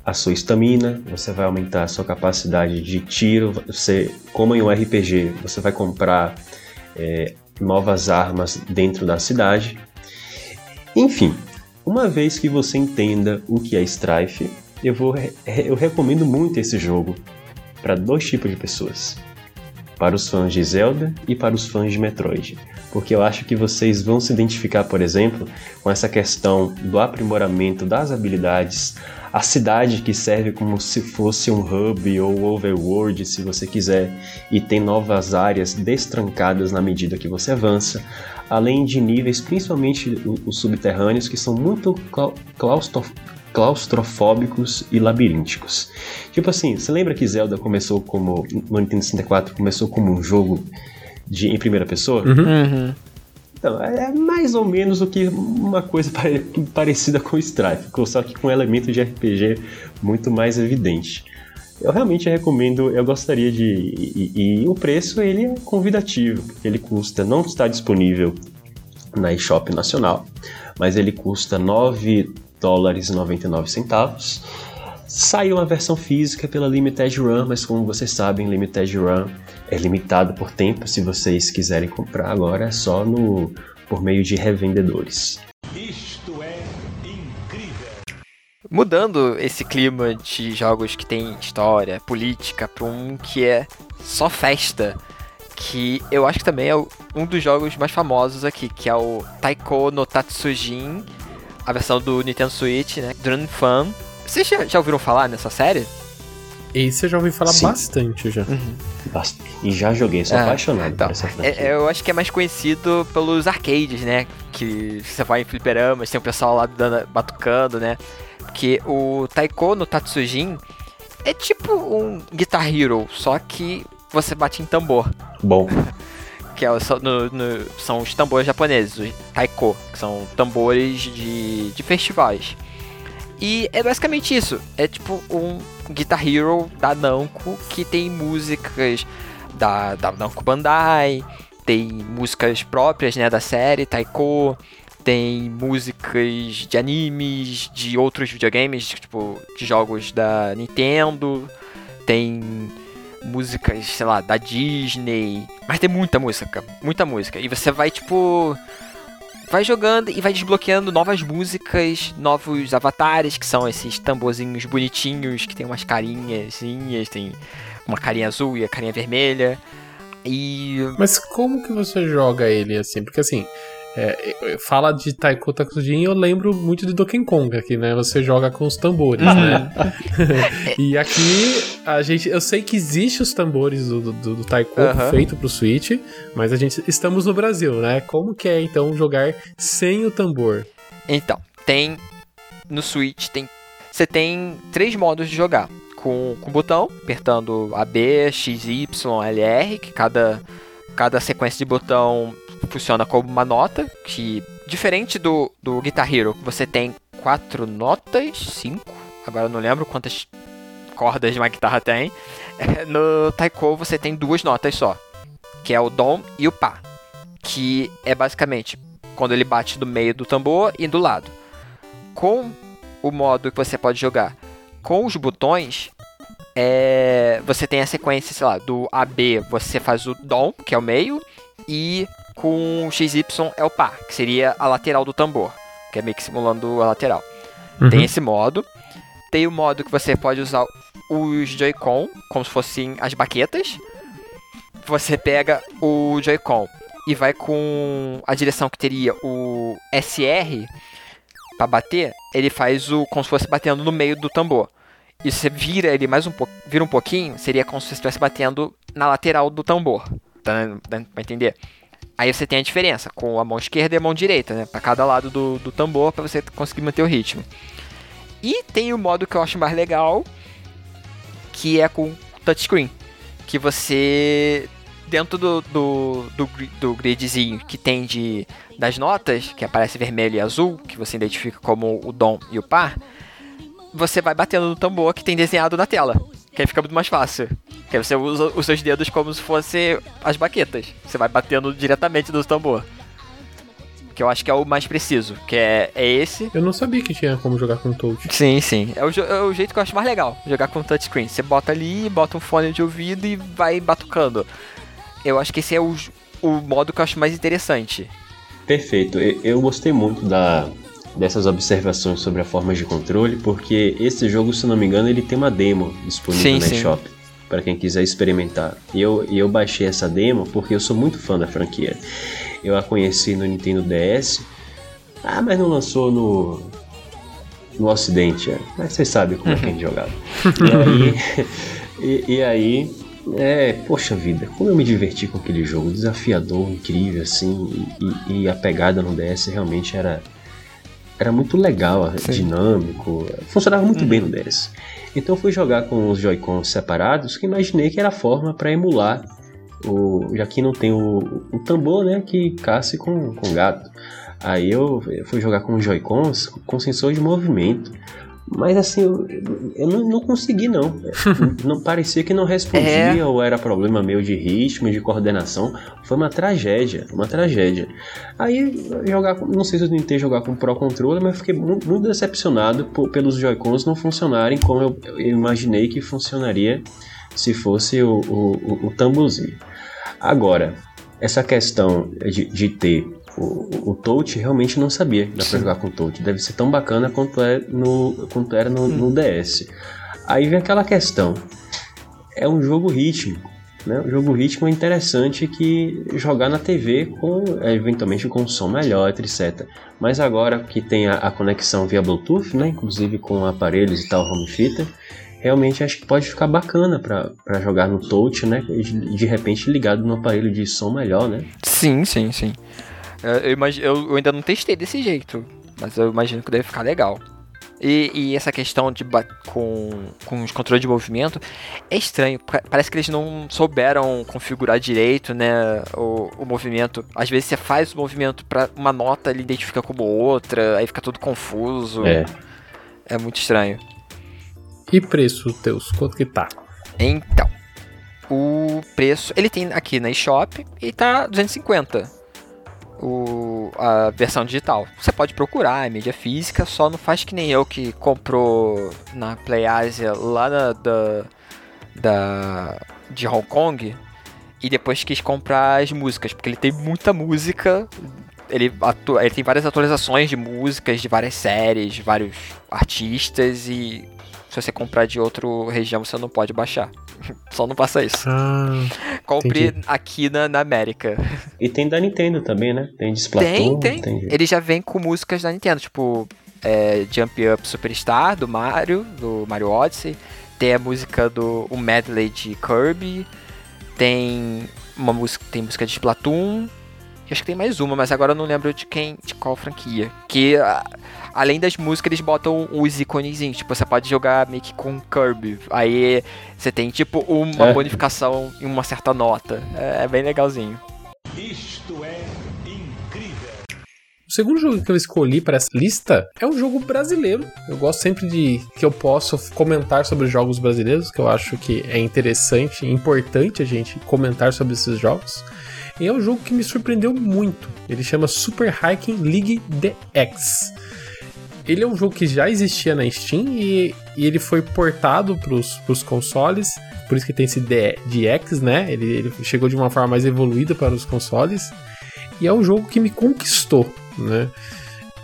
a sua estamina, você vai aumentar a sua capacidade de tiro. Você, como em um RPG, você vai comprar é, novas armas dentro da cidade. Enfim, uma vez que você entenda o que é Strife, eu, vou, eu recomendo muito esse jogo para dois tipos de pessoas: para os fãs de Zelda e para os fãs de Metroid. Porque eu acho que vocês vão se identificar, por exemplo, com essa questão do aprimoramento das habilidades, a cidade que serve como se fosse um hub ou overworld, se você quiser, e tem novas áreas destrancadas na medida que você avança, além de níveis, principalmente os subterrâneos, que são muito claustrofóbicos claustrofóbicos e labirínticos. Tipo assim, você lembra que Zelda começou como. no Nintendo 64 começou como um jogo de, em primeira pessoa? Uhum. uhum. Então, é mais ou menos o que uma coisa pare, parecida com o Strife, só que com um elemento de RPG muito mais evidente. Eu realmente recomendo, eu gostaria de. E, e, e o preço ele é convidativo, porque ele custa, não está disponível na eShop nacional, mas ele custa 9 dólares e 99 centavos. Saiu uma versão física pela Limited Run, mas como vocês sabem, Limited Run é limitado por tempo. Se vocês quiserem comprar agora, é só no por meio de revendedores. Isto é incrível. Mudando esse clima de jogos que tem história, política, para um que é só festa, que eu acho que também é um dos jogos mais famosos aqui, que é o Taiko no Tatsujin a versão do Nintendo Switch, né? Drone Fun. Vocês já, já, ouviram falar nessa série? Esse eu já ouvi falar Sim. bastante já. Uhum. E já joguei, sou é, apaixonado então, por essa franquia. É, eu acho que é mais conhecido pelos arcades, né? Que você vai em fliperamas, tem o pessoal lá dando, batucando, né? Porque o Taiko no Tatsujin é tipo um Guitar Hero, só que você bate em tambor. Bom. que é, no, no, são os tambores japoneses, os taiko, que são tambores de, de festivais. E é basicamente isso. É tipo um Guitar Hero da Namco, que tem músicas da, da Namco Bandai, tem músicas próprias né, da série, Taiko, tem músicas de animes, de outros videogames, tipo, de jogos da Nintendo, tem músicas, sei lá, da Disney, mas tem muita música, muita música. E você vai, tipo, vai jogando e vai desbloqueando novas músicas, novos avatares, que são esses tamborzinhos bonitinhos, que tem umas carinhas, tem uma carinha azul e a carinha vermelha. E. Mas como que você joga ele assim? Porque assim. É, fala de Taiko Tatsujin, eu lembro muito de Donkey Kong aqui, né? Você joga com os tambores, né? e aqui a gente, eu sei que existe os tambores do, do, do Taiko uhum. feito pro Switch, mas a gente estamos no Brasil, né? Como que é então jogar sem o tambor? Então, tem no Switch tem você tem três modos de jogar com, com o botão, apertando A, B, X, Y, L, R, que cada, cada sequência de botão funciona como uma nota, que diferente do, do Guitar Hero, você tem quatro notas, cinco, agora eu não lembro quantas cordas de uma guitarra tem. No Taiko você tem duas notas só, que é o Dom e o Pá, que é basicamente quando ele bate do meio do tambor e do lado. Com o modo que você pode jogar com os botões, é, você tem a sequência, sei lá, do AB você faz o Dom, que é o meio, e com o XY é o Pá, que seria a lateral do tambor, que é meio que simulando a lateral. Uhum. Tem esse modo. Tem o modo que você pode usar os Joy-Con como se fossem as baquetas. Você pega o Joy-Con e vai com a direção que teria o SR para bater, ele faz o como se fosse batendo no meio do tambor. E você vira ele mais um pouco, vira um pouquinho, seria como se você estivesse batendo na lateral do tambor. Tá dando pra entender? Aí você tem a diferença com a mão esquerda e a mão direita, né? Pra cada lado do, do tambor para você conseguir manter o ritmo. E tem o modo que eu acho mais legal, que é com touchscreen. Que você dentro do, do, do, do gridzinho que tem de, das notas, que aparece vermelho e azul, que você identifica como o dom e o par, você vai batendo no tambor que tem desenhado na tela. Que aí fica muito mais fácil. Que aí você usa os seus dedos como se fossem as baquetas. Você vai batendo diretamente no tambor. Que eu acho que é o mais preciso, que é, é esse. Eu não sabia que tinha como jogar com touch. Sim, sim. É o, é o jeito que eu acho mais legal, jogar com touchscreen. Você bota ali, bota um fone de ouvido e vai batucando eu acho que esse é o, o modo que eu acho mais interessante. Perfeito. Eu gostei muito da, dessas observações sobre a forma de controle, porque esse jogo, se não me engano, ele tem uma demo disponível sim, na eShop para quem quiser experimentar. E eu, eu baixei essa demo porque eu sou muito fã da franquia. Eu a conheci no Nintendo DS. Ah, mas não lançou no no Ocidente, é. mas vocês sabem como é que a gente jogava. E aí, e, e aí é, poxa vida, como eu me diverti com aquele jogo, desafiador, incrível, assim, e, e a pegada no DS realmente era, era muito legal, Sim. dinâmico, funcionava muito uhum. bem no DS. Então fui jogar com os Joy-Cons separados, que imaginei que era a forma para emular, o, já que não tem o, o tambor, né, que caça com, com gato. Aí eu, eu fui jogar com os Joy-Cons com sensor de movimento. Mas assim, eu, eu não, não, consegui não. não parecia que não respondia é. ou era problema meu de ritmo, de coordenação. Foi uma tragédia, uma tragédia. Aí jogar, não sei se eu tentei jogar com Pro Controller, mas fiquei muito, muito decepcionado por, pelos Joy-Cons não funcionarem como eu, eu, imaginei que funcionaria se fosse o, o, o tamborzinho. Agora, essa questão de, de ter o, o Touch realmente não sabia que dá pra jogar com o Touch. Deve ser tão bacana quanto, é no, quanto era no, hum. no DS. Aí vem aquela questão. É um jogo rítmico. Né? O jogo ritmo é interessante que jogar na TV com eventualmente com som melhor, etc. Mas agora que tem a, a conexão via Bluetooth, né? inclusive com aparelhos e tal, home theater, realmente acho que pode ficar bacana para jogar no touch, né? De, de repente ligado no aparelho de som melhor, né? Sim, sim, sim. Eu, imagino, eu, eu, ainda não testei desse jeito, mas eu imagino que deve ficar legal. E, e essa questão de com, com os controles de movimento é estranho. Parece que eles não souberam configurar direito, né? O, o movimento. Às vezes você faz o movimento para uma nota, ele identifica como outra, aí fica tudo confuso. É. É muito estranho. E preço teus, quanto que tá? Então, o preço, ele tem aqui na eShop e tá 250. O, a versão digital. Você pode procurar a mídia física, só não faz que nem eu que comprou na PlayAsia lá da, da, da de Hong Kong e depois quis comprar as músicas, porque ele tem muita música. Ele, ele tem várias atualizações de músicas de várias séries, de vários artistas e se você comprar de outra região você não pode baixar. Só não passa isso. Ah, Compre entendi. aqui na, na América. E tem da Nintendo também, né? Tem de Splatoon. Tem, tem. jeito. Ele já vem com músicas da Nintendo, tipo é, Jump Up Superstar do Mario, do Mario Odyssey. Tem a música do o medley de Kirby. Tem uma música, tem música de Splatoon. E acho que tem mais uma, mas agora eu não lembro de quem, de qual franquia. Que a- além das músicas eles botam os iconezinhos, tipo você pode jogar meio que com Kirby. Aí você tem tipo uma É. bonificação em uma certa nota. É, é bem legalzinho. Isto é incrível. O segundo jogo que eu escolhi para essa lista é um jogo brasileiro. Eu gosto sempre de que eu possa comentar sobre jogos brasileiros, que eu acho que é interessante e importante a gente comentar sobre esses jogos. E é um jogo que me surpreendeu muito. Ele chama Super Hiking League DX. Ele é um jogo que já existia na Steam e, e ele foi portado para os consoles, por isso que tem esse DX, né? Ele, ele chegou de uma forma mais evoluída para os consoles. E é um jogo que me conquistou, né?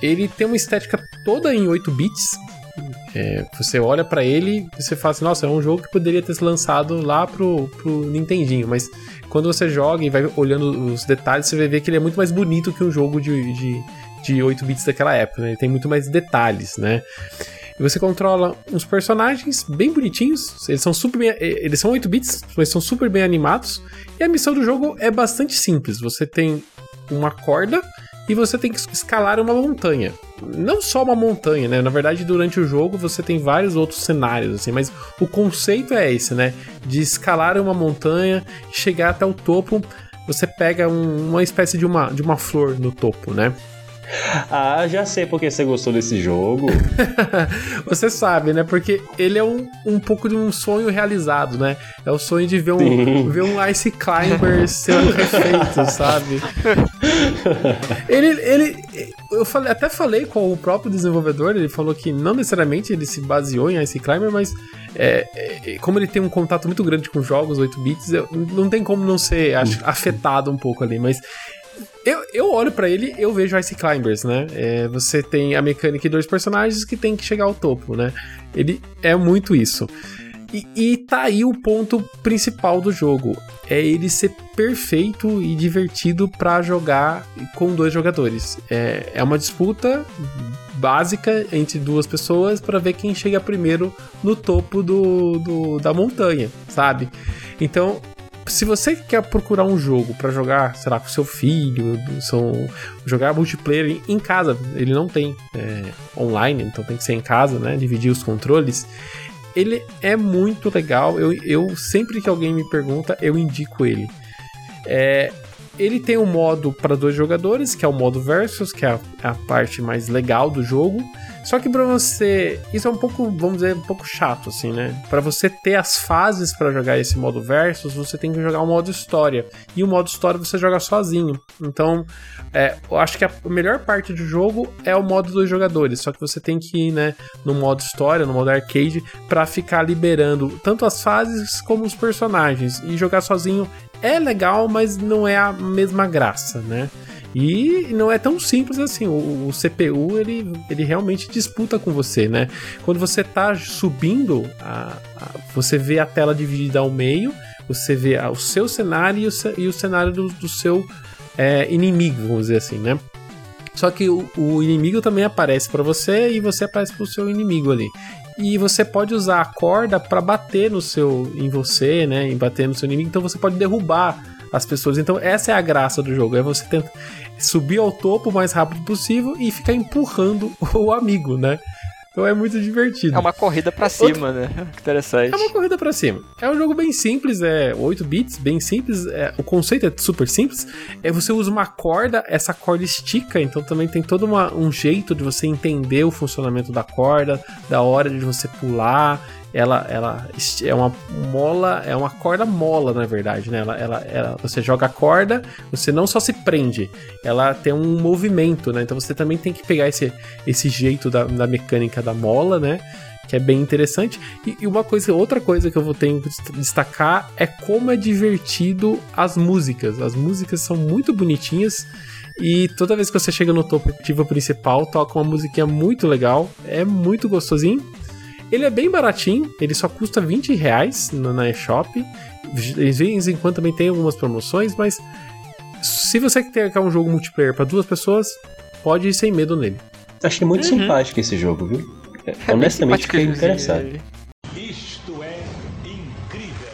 Ele tem uma estética toda em 8 bits. É, você olha pra ele e você fala assim, nossa, é um jogo que poderia ter se lançado lá pro, pro Nintendinho, mas quando você joga e vai olhando os detalhes, você vai ver que ele é muito mais bonito que um jogo de, de, de 8 bits daquela época, né? Ele tem muito mais detalhes, né? E você controla uns personagens bem bonitinhos, eles são super bem, eles são 8 bits, mas são super bem animados. E a missão do jogo é bastante simples. Você tem uma corda e você tem que escalar uma montanha. Não só uma montanha, né? Na verdade, durante o jogo você tem vários outros cenários, assim, mas o conceito é esse, né? De escalar uma montanha, chegar até o topo, você pega um- uma espécie de uma, de uma flor no topo, né? Ah, já sei porque você gostou desse jogo. Você sabe, né? Porque ele é um, um pouco de um sonho realizado, né? É o sonho de ver um, Sim. ver um Ice Climber sendo refeito, sabe? Ele, ele, eu falei, até falei com o próprio desenvolvedor, ele falou que não necessariamente ele se baseou em Ice Climber, mas é, é, como ele tem um contato muito grande com jogos 8 bits, eu- não tem como não ser acho, afetado um pouco ali, mas eu, eu olho pra ele eu vejo Ice Climbers, né? É, você tem a mecânica de dois personagens que tem que chegar ao topo, né? Ele é muito isso. E, e tá aí o ponto principal do jogo. É ele ser perfeito e divertido pra jogar com dois jogadores. É, é uma disputa básica entre duas pessoas pra ver quem chega primeiro no topo do, do- da montanha, sabe? Então, se você quer procurar um jogo pra jogar, sei lá, com seu filho, jogar multiplayer em- em casa, ele não tem é, online, então tem que ser em casa, né? Dividir os controles. Ele é muito legal. Eu, eu sempre que alguém me pergunta, eu indico ele. É, ele tem um modo para dois jogadores, que é o modo versus, que é a, a parte mais legal do jogo. Só que para você, isso é um pouco, vamos dizer, um pouco chato assim, né? Para você ter as fases para jogar esse modo versus, você tem que jogar o modo história. E o modo história você joga sozinho. Então, é, eu acho que a melhor parte do jogo é o modo dois jogadores, só que você tem que ir, né, no modo história, no modo arcade, para ficar liberando tanto as fases como os personagens. E jogar sozinho é legal, mas não é a mesma graça, né? E não é tão simples assim. O, o CPU ele, ele realmente disputa com você, né? Quando você tá subindo, a- a- você vê a tela dividida ao meio, você vê a- o seu cenário e o, e o cenário do, do seu é, inimigo, vamos dizer assim, né? Só que o, o inimigo também aparece pra você e você aparece pro seu inimigo ali. E você pode usar a corda pra bater no seu em você, né, e bater no seu inimigo, então você pode derrubar as pessoas. Então essa é a graça do jogo, é você tentar subir ao topo o mais rápido possível e ficar empurrando o amigo, né? Então é muito divertido. É uma corrida pra cima, né? Que interessante. É uma corrida pra cima. É um jogo bem simples, é 8 bits, bem simples. é- o conceito é super simples. É você usa uma corda, essa corda estica, então também tem todo uma- um jeito de você entender o funcionamento da corda, da hora de você pular. Ela, ela é uma mola, é uma corda mola, na verdade, né? Ela, ela, ela, você joga a corda, você não só se prende, ela tem um movimento, né? Então você também tem que pegar esse, esse jeito da, da mecânica da mola, né? Que é bem interessante. E, uma coisa, outra coisa que eu vou ter que destacar é como é divertido as músicas. As músicas são muito bonitinhas. E toda vez que você chega no topo principal, toca uma musiquinha muito legal. É muito gostosinho. Ele é bem baratinho, ele só custa 20 reais na eShop. De vez em quando também tem algumas promoções, mas se você quer um jogo multiplayer para duas pessoas, pode ir sem medo nele. Achei muito uhum. simpático esse jogo, viu? É Honestamente, fiquei interessado. Isto é incrível.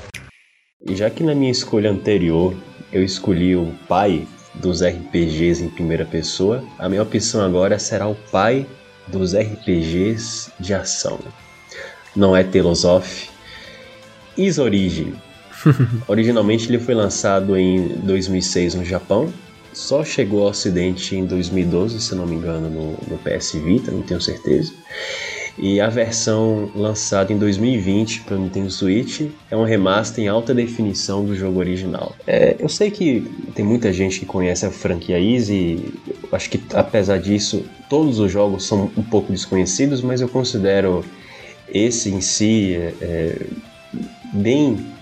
E já que na minha escolha anterior eu escolhi o pai dos RPGs em primeira pessoa, a minha opção agora será o pai dos RPGs de ação não é Tales of. Is Origin. Originalmente ele foi lançado em 2006 no Japão, só chegou ao ocidente em 2012, se não me engano, no, no PS Vita, não tenho certeza. E a versão lançada em 2020 para o Nintendo Switch é um remaster em alta definição do jogo original. É, eu sei que tem muita gente que conhece a franquia Easy, acho que apesar disso todos os jogos são um pouco desconhecidos, mas eu considero esse em si é, é bem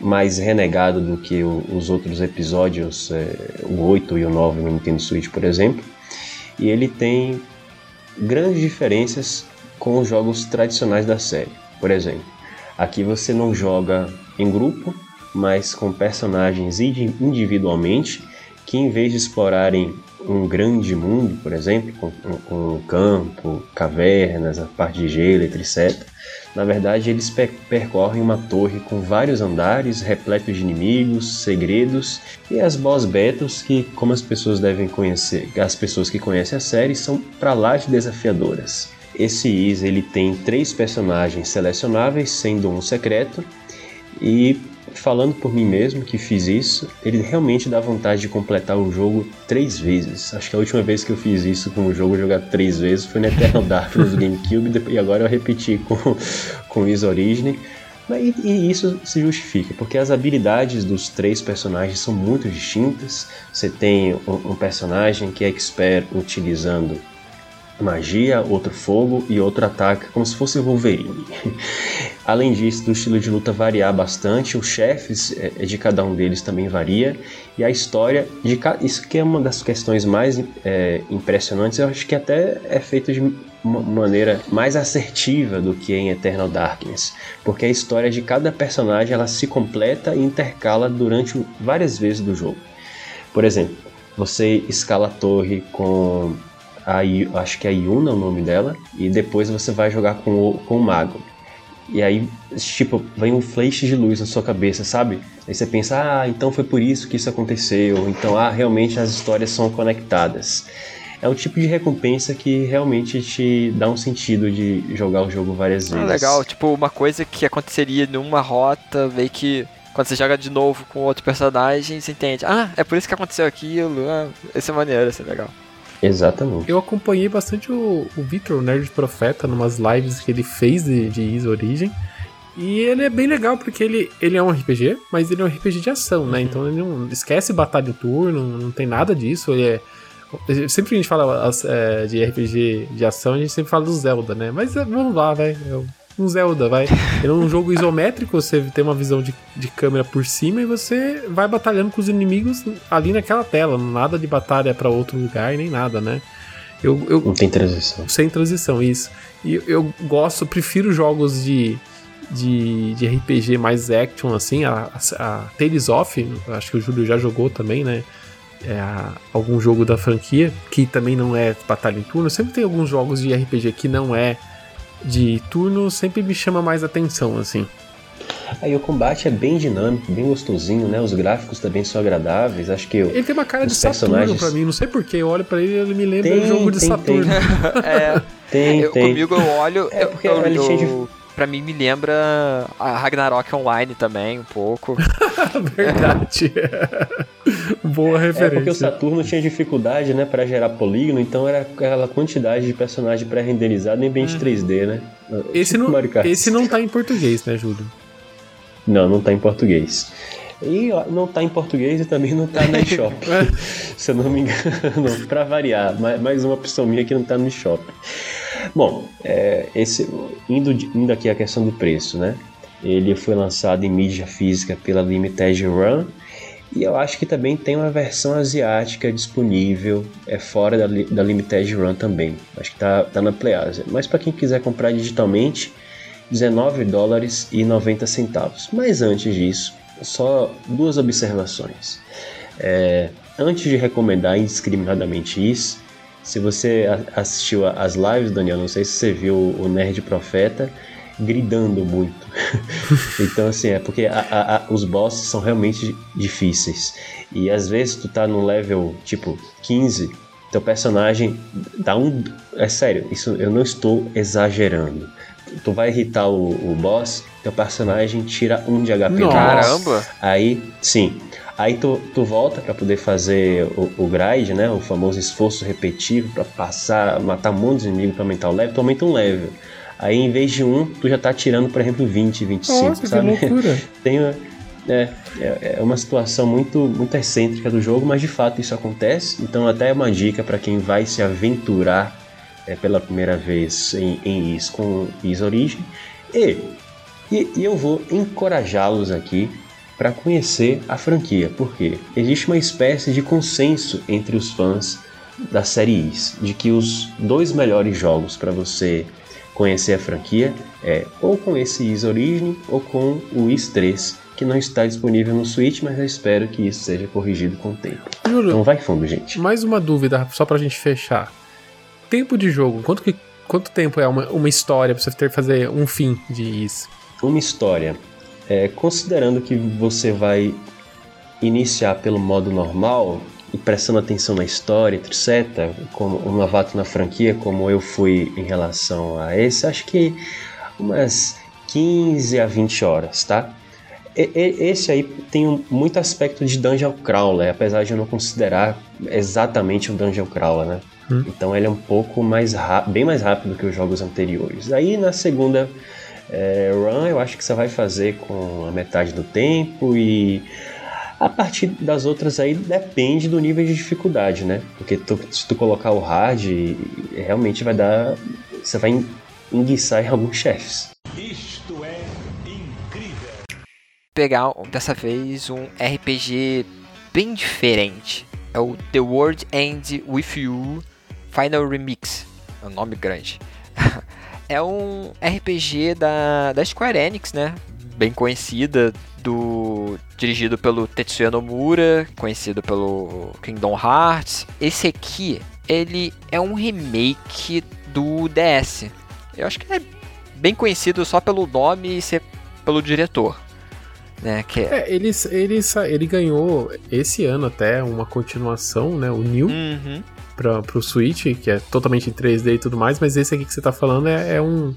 mais renegado do que o, os outros episódios, é, o 8 e o 9 no Nintendo Switch, por exemplo. E ele tem grandes diferenças com os jogos tradicionais da série. Por exemplo, aqui você não joga em grupo, mas com personagens individualmente que, em vez de explorarem um grande mundo, por exemplo, com, com, campo, cavernas, a parte de gelo, etc. Na verdade, eles percorrem uma torre com vários andares, repletos de inimigos, segredos e as boss battles que, como as pessoas devem conhecer, as pessoas que conhecem a série, são para lá de desafiadoras. Esse Is ele tem três personagens selecionáveis, sendo um secreto, e falando por mim mesmo que fiz isso, ele realmente dá vontade de completar o jogo três vezes. Acho que a última vez que eu fiz isso com o jogo jogar três vezes foi no Eternal Darkness GameCube e agora eu repeti com, com Is Origin. E, e, isso se justifica, porque as habilidades dos três personagens são muito distintas. Você tem um, um personagem que é expert utilizando magia, outro fogo e outro ataque, como se fosse Wolverine. Além disso, do estilo de luta variar bastante, os chefes é, é, de cada um deles também varia, e a história de isso que é uma das questões mais é, impressionantes, eu acho que até é feito de uma maneira mais assertiva do que em Eternal Darkness, porque a história de cada personagem ela se completa e intercala durante várias vezes do jogo. Por exemplo, você escala a torre com a, acho que é a Yuna é o nome dela, e depois você vai jogar com o, com o mago. E aí, tipo, vem um flash de luz na sua cabeça, sabe? Aí você pensa, ah, então foi por isso que isso aconteceu. Então, ah, realmente as histórias são conectadas. É um tipo de recompensa que realmente te dá um sentido de jogar o jogo várias ah, vezes. Ah, legal, tipo, uma coisa que aconteceria numa rota, ver que quando você joga de novo com outro personagem, você entende, ah, é por isso que aconteceu aquilo, ah, esse é maneiro, esse é legal. Exatamente. Eu acompanhei bastante o, o Victor, o Nerd Profeta, numas lives que ele fez de, de Is Origin. E ele é bem legal porque ele, ele é um RPG, mas ele é um RPG de ação, né? Uhum. Então ele não esquece batalha em turno, não tem nada disso. Ele é. Sempre que a gente fala é, de RPG de ação, a gente sempre fala do Zelda, né? Mas é, vamos lá, velho um Zelda, vai. Ele é um jogo isométrico, você tem uma visão de, de câmera por cima e você vai batalhando com os inimigos ali naquela tela. Nada de batalha para outro lugar, nem nada, né? Eu, eu, Não tem transição. Sem transição, isso. E eu gosto, prefiro jogos de, de, de RPG mais action, assim. A, a, a Tales of, acho que o Júlio já jogou também, né? É, algum jogo da franquia, que também não é batalha em turno. Sempre tem alguns jogos de RPG que não é de turno sempre me chama mais atenção, assim. Aí o combate é bem dinâmico, bem gostosinho, né? Os gráficos também são agradáveis. Acho que ele tem uma cara de Saturno pra mim, não sei porquê. Eu olho pra ele e ele me lembra tem, jogo de tem, Saturno. Tem. é, tem, eu, tem. Comigo eu olho. É porque eu, eu, de... pra mim me lembra a Ragnarok Online também, um pouco. Verdade. Boa referência. É porque o Saturno tinha dificuldade, né, para gerar polígono, então era aquela quantidade de personagem pré-renderizado em ambiente 3D, né? Esse Tipo não, esse não tá em português, né, Júlio? Não, não tá em português. E ó, não tá em português e também não tá na eShop. Se eu não me engano, pra variar, mais, mais uma opção minha que não tá no eShop. Bom, é, esse, indo, indo aqui à questão do preço, né? Ele foi lançado em mídia física pela Limited Run e eu acho que também tem uma versão asiática disponível, é fora da, da Limited Run também. Acho que tá, tá na PlayAsia. Mas para quem quiser comprar digitalmente, 19 dólares e 90 centavos. Mas antes disso, só duas observações. É, antes de recomendar indiscriminadamente isso, se você assistiu as lives, Daniel, não sei se você viu o Nerd Profeta gridando muito. então, assim, é porque a- a- a- os bosses são realmente difíceis. E às vezes tu tá no level tipo 15, teu personagem dá um. É sério, isso eu não estou exagerando. Tu vai irritar o, o boss, teu personagem tira um de HP. Nossa. Caramba! Aí, sim. Aí tu, tu volta pra poder fazer o, o grind, né? O famoso esforço repetitivo pra passar, matar um monte de inimigos pra aumentar o level. Tu aumenta um level. Aí em vez de um, tu já tá tirando, por exemplo, 20, 25, Nossa, que sabe? loucura. Tem uma, é, é é uma situação muito, muito excêntrica do jogo, mas de fato isso acontece. Então até é uma dica para quem vai se aventurar é, pela primeira vez em, em Is com Is Origin. E, e, e eu vou encorajá-los aqui para conhecer a franquia, porque existe uma espécie de consenso entre os fãs da série Is de que os dois melhores jogos para você conhecer a franquia é ou com esse Is Origin ou com o Is 3, que não está disponível no Switch, mas eu espero que isso seja corrigido com o tempo. Júlio, Não vai fundo, gente. mais uma dúvida, só pra gente fechar. Tempo de jogo, quanto, que, quanto tempo é uma, uma história pra você ter que fazer um fim de isso? Uma história. É, considerando que você vai iniciar pelo modo normal e prestando atenção na história, etc., como um novato na franquia, como eu fui em relação a esse, acho que umas 15 a 20 horas, tá? E- e- Esse aí tem um- muito aspecto de Dungeon Crawler, apesar de eu não considerar exatamente um Dungeon Crawler, né? Hum. Então ele é um pouco mais bem mais rápido que os jogos anteriores. Aí na segunda é, run eu acho que você vai fazer com a metade do tempo e a partir das outras aí depende do nível de dificuldade, né? Porque tu- se tu colocar o hard, realmente vai dar. Você vai en- enguiçar em alguns chefes. Isto é incrível. Pegar dessa vez um RPG bem diferente. É o The World End With You Final Remix. É um nome grande. é um RPG da, da Square Enix, né? Bem conhecida, do dirigido pelo Tetsuya Nomura, conhecido pelo Kingdom Hearts. Esse aqui, ele é um remake do DS. Eu acho que é bem conhecido só pelo nome e ser pelo diretor. Né, que é... É, ele, ele, ele ganhou esse ano até uma continuação, né? O New, Uhum. Pra, pro Switch, que é totalmente em 3D e tudo mais, mas esse aqui que você tá falando é, é um.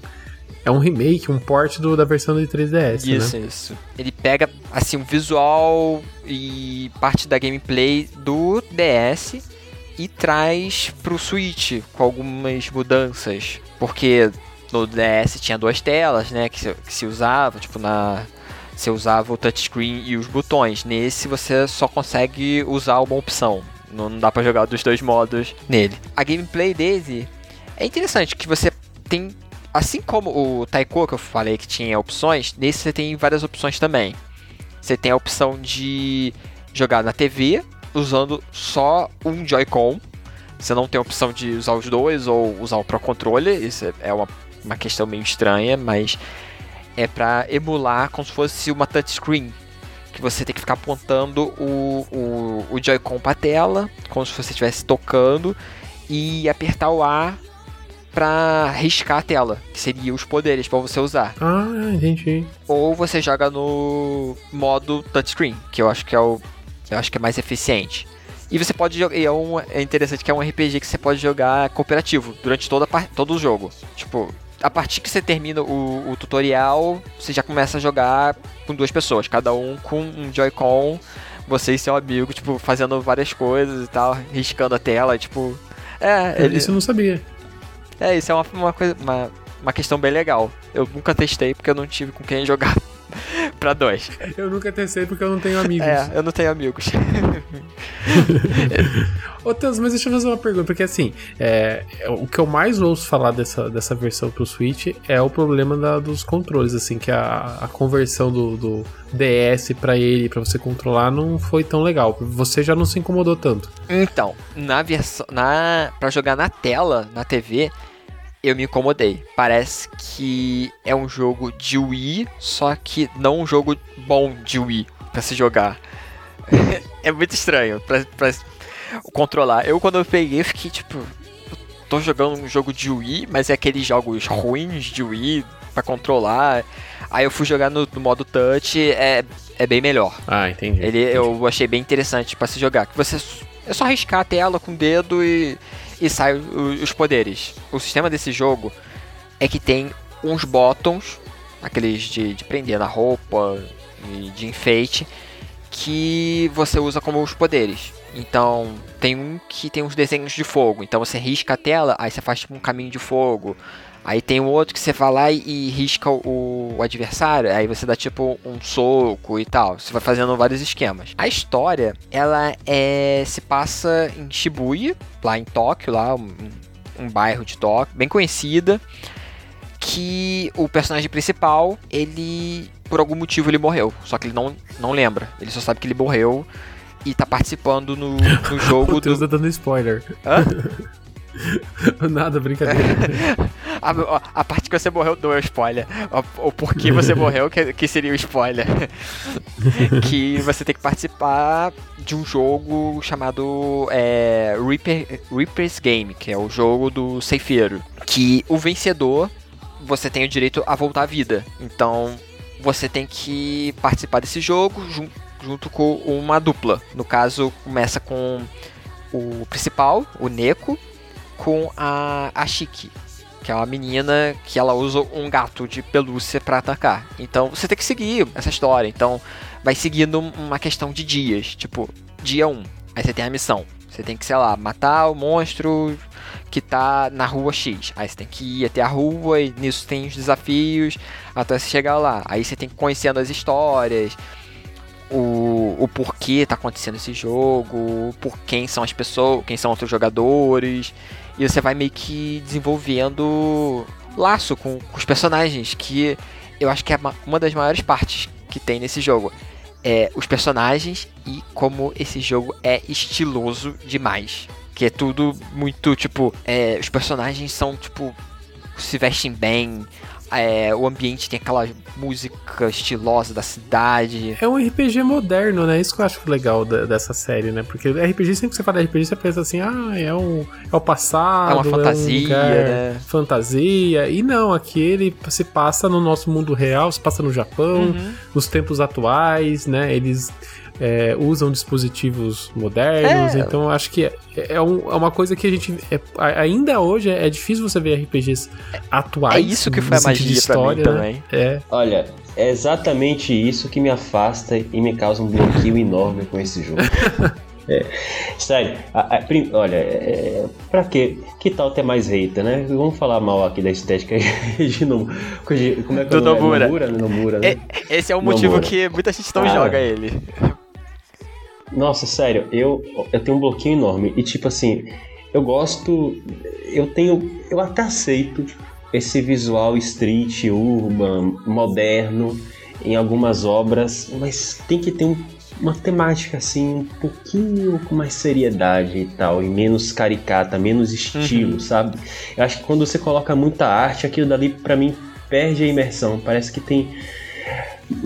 É um remake, um port do, da versão de 3DS, Isso, né? isso. Ele pega, assim, o visual e parte da gameplay do DS e traz pro Switch com algumas mudanças. Porque no DS tinha duas telas, né, que se, que se usava, tipo, na... Você usava o touchscreen e os botões. Nesse você só consegue usar uma opção. Não não dá pra jogar dos dois modos nele. A gameplay dele é interessante, que você tem Assim como o Taiko que eu falei que tinha opções, nesse você tem várias opções também. Você tem a opção de jogar na TV usando só um Joy-Con. Você não tem a opção de usar os dois ou usar o Pro Controller. Isso é uma, uma questão meio estranha, mas é para emular como se fosse uma touchscreen. Que você tem que ficar apontando o, o, o Joy-Con pra tela, como se você estivesse tocando, e apertar o A pra riscar a tela, que seria os poderes pra você usar. Ah, entendi. Ou você joga no modo touchscreen, que eu acho que é o eu acho que é mais eficiente. E você pode jogar, e é, um, é interessante que é um RPG que você pode jogar cooperativo durante toda todo o jogo. Tipo, a partir que você termina o, o, tutorial, você já começa a jogar com duas pessoas, cada um com um Joy-Con, você e seu amigo, tipo, fazendo várias coisas e tal, riscando a tela, tipo. É, ele... Isso eu não sabia. É, isso é uma, uma coisa. Uma, uma questão bem legal. Eu nunca testei porque eu não tive com quem jogar. pra dois. Eu nunca testei porque eu não tenho amigos. É, eu não tenho amigos. Ô, Teus, mas deixa eu fazer uma pergunta, porque assim, é, o que eu mais ouço falar dessa, dessa versão pro Switch é o problema da, dos controles, assim, que a, a conversão do, do DS para ele, para você controlar, não foi tão legal. Você já não se incomodou tanto. Então, na versão. Na, pra jogar na tela, na TV, eu me incomodei. Parece que é um jogo de Wii, só que não um jogo bom de Wii para se jogar. é muito estranho pra, pra controlar. Eu, quando eu peguei, fiquei tipo. Tô jogando um jogo de Wii, mas é aqueles jogos ruins de Wii para controlar. Aí eu fui jogar no, no, modo touch, é, é bem melhor. Ah, entendi. Ele entendi. eu achei bem interessante para se jogar. Que você é só arriscar a tela com o dedo e e sai os poderes. O sistema desse jogo é que tem uns botões, aqueles de, de prender na roupa e de enfeite, que você usa como os poderes. Então, tem um que tem uns desenhos de fogo. Então, você risca a tela, aí você faz tipo um caminho de fogo. Aí tem um outro que você vai lá e, e risca o, o, adversário, aí você dá tipo um soco e tal. Você vai fazendo vários esquemas. A história, ela é se passa em Shibuya, lá em Tóquio, lá um, um bairro de Tóquio, bem conhecida, que o personagem principal, ele por algum motivo ele morreu, só que ele não não lembra. Ele só sabe que ele morreu e tá participando no, no jogo Deus do... tá dando spoiler. Hã? Nada, brincadeira. a, a, parte que você morreu do é spoiler. O, o porquê você morreu que, que seria o spoiler. que você tem que participar de um jogo chamado é, Reaper, Reaper's Game, que é o jogo do ceifeiro. Que o vencedor, você tem o direito a voltar à vida. Então, você tem que participar desse jogo jun, junto com uma dupla. No caso, começa com o principal, o Neko, com a Ashiki, que é uma menina que ela usa um gato de pelúcia para atacar. Então você tem que seguir essa história. Então vai seguindo uma questão de dias, tipo, dia 1, aí você tem a missão. Você tem que, sei lá, matar o monstro que tá na rua X. Aí você tem que ir até a rua e nisso tem os desafios até você chegar lá. Aí você tem que ir conhecendo as histórias, o, o porquê tá acontecendo esse jogo, por quem são as pessoas, quem são outros jogadores. E você vai meio que desenvolvendo laço com, com os personagens, que eu acho que é uma das maiores partes que tem nesse jogo. É os personagens e como esse jogo é estiloso demais. Que é tudo muito, tipo, é, os personagens são, tipo, se vestem bem, é, o ambiente tem aquela música estilosa da cidade. É um RPG moderno, né? Isso que eu acho legal da, dessa série, né? Porque RPG, sempre que você fala de RPG, você pensa assim, ah, é, um, é o passado. É uma fantasia, é um né? Fantasia. E não, aqui ele se passa no nosso mundo real, se passa no Japão, uhum. nos tempos atuais, né? Eles é, usam dispositivos modernos, é. então acho que é, é, um, é, uma coisa que a gente. É, ainda hoje é, difícil você ver RPGs atuais. É isso que foi a magia de história, pra mim né? também. É. Olha, é exatamente isso que me afasta e me causa um bloqueio enorme com esse jogo. É, sério, a, a, prim, olha, é, pra quê? Que tal ter mais hater, né? Vamos falar mal aqui da estética de Nomura. Como é que Do é? Nomura. Nomura, né? Nomura né? É, esse é o motivo Nomura. que muita gente não ah, joga ele. Nossa, sério, eu, eu tenho um bloqueio enorme. E tipo assim, eu gosto. Eu tenho. Eu até aceito esse visual street, urban, moderno em algumas obras, mas tem que ter um, uma temática assim, um pouquinho com mais seriedade e tal, e menos caricata, menos estilo, uhum. sabe? Eu acho que quando você coloca muita arte, aquilo dali para mim perde a imersão. Parece que tem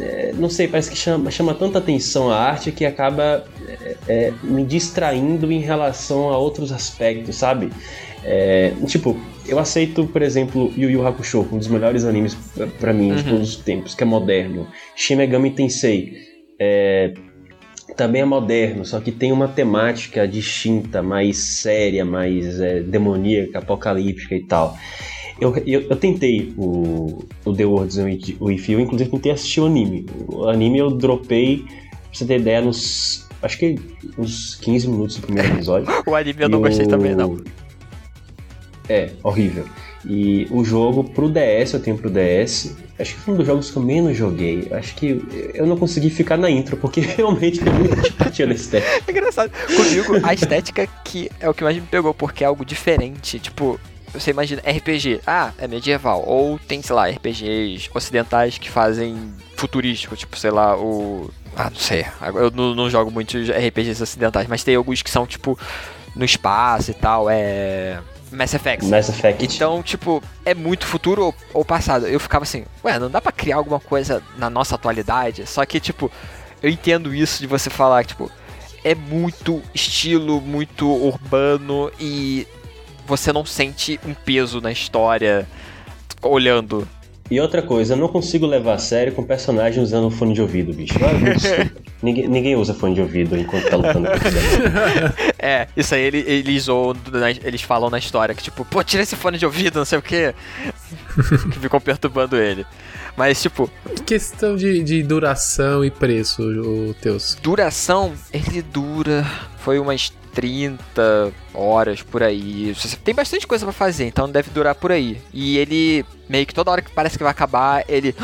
é, não sei, parece que chama, chama tanta atenção a arte que acaba é, é, me distraindo em relação a outros aspectos, sabe? É, tipo, eu aceito, por exemplo, Yu Yu Hakusho, um dos melhores animes para mim uhum. de todos os tempos, que é moderno. Shin Megami Tensei é, também é moderno, só que tem uma temática distinta, mais séria, mais é, demoníaca, apocalíptica e tal. Eu, eu, eu, tentei o, o The Worlds With You, inclusive tentei assistir o anime. O anime eu dropei, pra você ter ideia, nos. Acho que uns 15 minutos do primeiro episódio. o anime eu não gostei o... também, não. É, horrível. E o jogo pro DS, eu tenho pro DS. Acho que foi um dos jogos que eu menos joguei. Acho que eu não consegui ficar na intro, porque realmente eu muito antipatia na estética. É engraçado. Comigo, a estética que é o que mais me pegou, porque é algo diferente. Tipo, você imagina RPG, ah, é medieval. Ou tem, sei lá, RPGs ocidentais que fazem futurístico, tipo, sei lá, o. Ah, não sei. Eu não, não jogo muitos RPGs ocidentais, mas tem alguns que são, tipo, no espaço e tal. É. Mass Effect. Mass Effect. Então, tipo, é muito futuro ou, ou, passado. Eu ficava assim, ué, não dá pra criar alguma coisa na nossa atualidade? Só que, tipo, eu entendo isso de você falar, tipo, é muito estilo, muito urbano e você não sente um peso na história olhando. E outra coisa, eu não consigo levar a sério com personagem usando fone de ouvido, bicho. ninguém, ninguém usa fone de ouvido enquanto tá lutando É, isso aí ele, eles, ou, eles falam na história que, tipo, pô, tira esse fone de ouvido, não sei o quê. que ficam perturbando ele. Mas, tipo. Questão de, de duração e preço, o teus. Duração, ele dura. Foi umas 30 horas por aí. Tem bastante coisa para fazer, então deve durar por aí. E ele, meio que toda hora que parece que vai acabar, ele.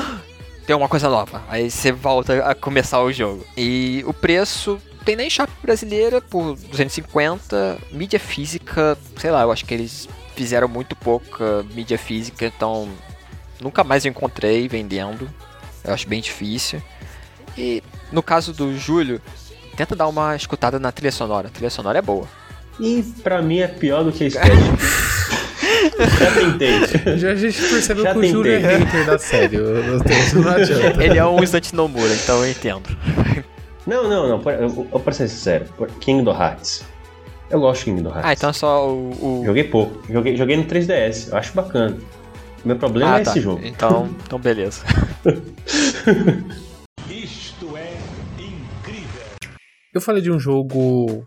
Tem uma coisa nova. Aí você volta a começar o jogo. E o preço tem na eShop brasileira por 250. Mídia física, sei lá, eu acho que eles fizeram muito pouca mídia física, então nunca mais eu encontrei vendendo. Eu acho bem difícil. E no caso do Júlio, tenta dar uma escutada na trilha sonora. A trilha sonora é boa. E pra mim é pior do que a. Já tentei. Já a gente percebeu Já que tentei. o Júlio é hater da série. Não adianta. Ele é um Isant Nomura, então eu entendo. Não, não, não. Eu, eu, pra ser sincero, Kingdom Hearts. Eu gosto de Kingdom Hearts. Ah, então é só o. o... Joguei pouco. Joguei, joguei no 3DS. Eu acho bacana. O meu problema ah, é tá. esse jogo. Então, então beleza. Eu falei de um jogo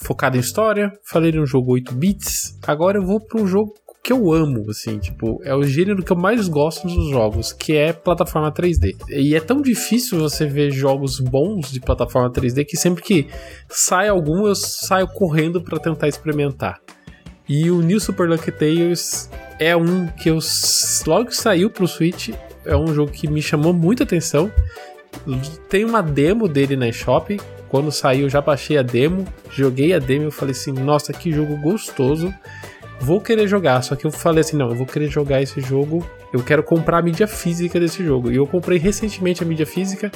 focado em história, falei de um jogo 8 bits, agora eu vou para um jogo que eu amo, assim, tipo, é o gênero que eu mais gosto nos jogos, que é plataforma 3D. E é tão difícil você ver jogos bons de plataforma 3D que sempre que sai algum eu saio correndo para tentar experimentar. E o New Super Lucky Tales é um que eu logo que saiu pro Switch, é um jogo que me chamou muita atenção. Tem uma demo dele na eShop quando saiu, já baixei a demo, joguei a demo e falei assim: nossa, que jogo gostoso. Vou querer jogar. Só que eu falei assim: não, eu vou querer jogar esse jogo. Eu quero comprar a mídia física desse jogo. E eu comprei recentemente a mídia física.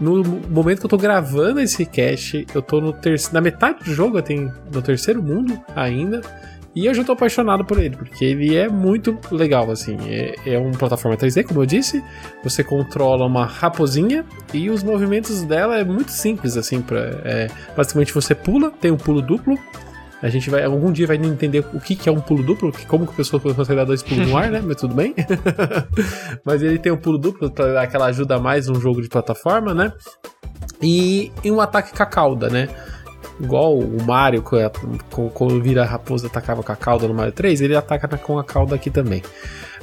No momento que eu tô gravando esse cast, eu tô no terceiro. Na metade do jogo, eu tenho no terceiro mundo ainda. E eu já tô apaixonado por ele, porque ele é muito legal, assim. É, é uma plataforma 3D, como eu disse. Você controla uma raposinha e os movimentos dela é muito simples, assim. Pra, é, basicamente você pula, tem um pulo duplo. A gente vai, algum dia vai entender o que, que é um pulo duplo, como que a pessoa consegue dar dois pulos no ar, né? Mas tudo bem. Mas ele tem um pulo duplo para dar aquela ajuda a mais num jogo de plataforma, né? E, e um ataque com a cauda, né? Igual o Mario, quando vira raposa atacava com a cauda no Mario 3, ele ataca com a cauda aqui também.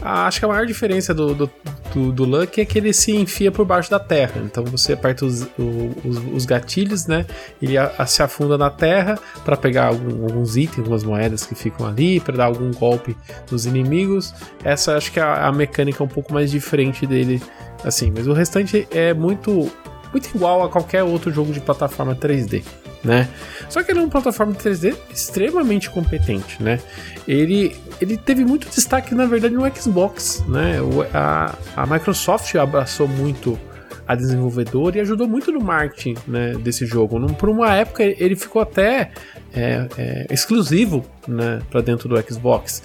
Ah, acho que a maior diferença do, do, do, do Luck é que ele se enfia por baixo da terra. Então você aperta os, os, os gatilhos, né? Ele a, a se afunda na terra para pegar algum, alguns itens, algumas moedas que ficam ali, para dar algum golpe nos inimigos. Essa acho que é a, a mecânica um pouco mais diferente dele, assim. Mas o restante é muito muito igual a qualquer outro jogo de plataforma 3D né? Só que ele é uma plataforma 3D extremamente competente, né? Ele, ele teve muito destaque, na verdade, no Xbox, né? A, a Microsoft abraçou muito a desenvolvedora e ajudou muito no marketing né, desse jogo. Por uma época ele ficou até é, é, exclusivo né, para dentro do Xbox.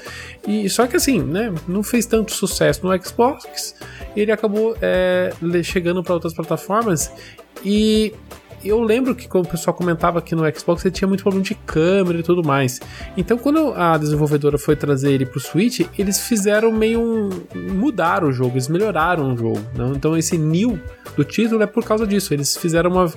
E só que assim, né, não fez tanto sucesso no Xbox. Ele acabou é, chegando para outras plataformas e eu lembro que quando o pessoal comentava que no Xbox ele tinha muito problema de câmera e tudo mais. Então, quando a desenvolvedora foi trazer ele pro Switch, eles fizeram meio um. mudaram o jogo, eles melhoraram o jogo. Né? Então, esse new do título é por causa disso. Eles fizeram uma,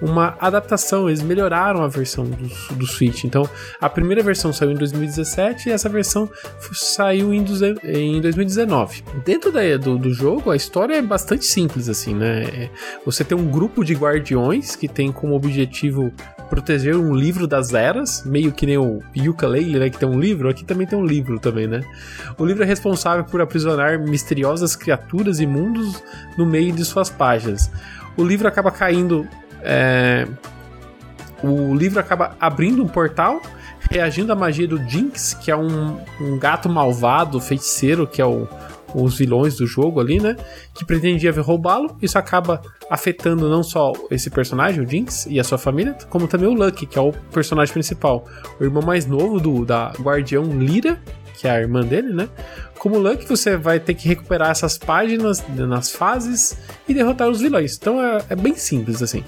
uma adaptação, eles melhoraram a versão do, do Switch. Então, a primeira versão saiu em 2017 e essa versão saiu em, em 2019. Dentro da, do, do jogo, a história é bastante simples, assim, né? É, você tem um grupo de guardiões que tem como objetivo proteger um livro das eras, meio que nem o Yooka-Laylee, né, que tem um livro, aqui também tem um livro também, né? O livro é responsável por aprisionar misteriosas criaturas e mundos no meio de suas páginas. O livro acaba caindo é... o livro acaba abrindo um portal reagindo à magia do Jinx, que é um, um gato malvado, feiticeiro, que é o, os vilões do jogo ali, né? Que pretendia roubá-lo. Isso acaba afetando não só esse personagem, o Jinx, e a sua família, como também o Lucky, que é o personagem principal. O irmão mais novo do da Guardião Lyra, que é a irmã dele, né? Como Lucky, você vai ter que recuperar essas páginas nas fases e derrotar os vilões. Então é, é bem simples assim.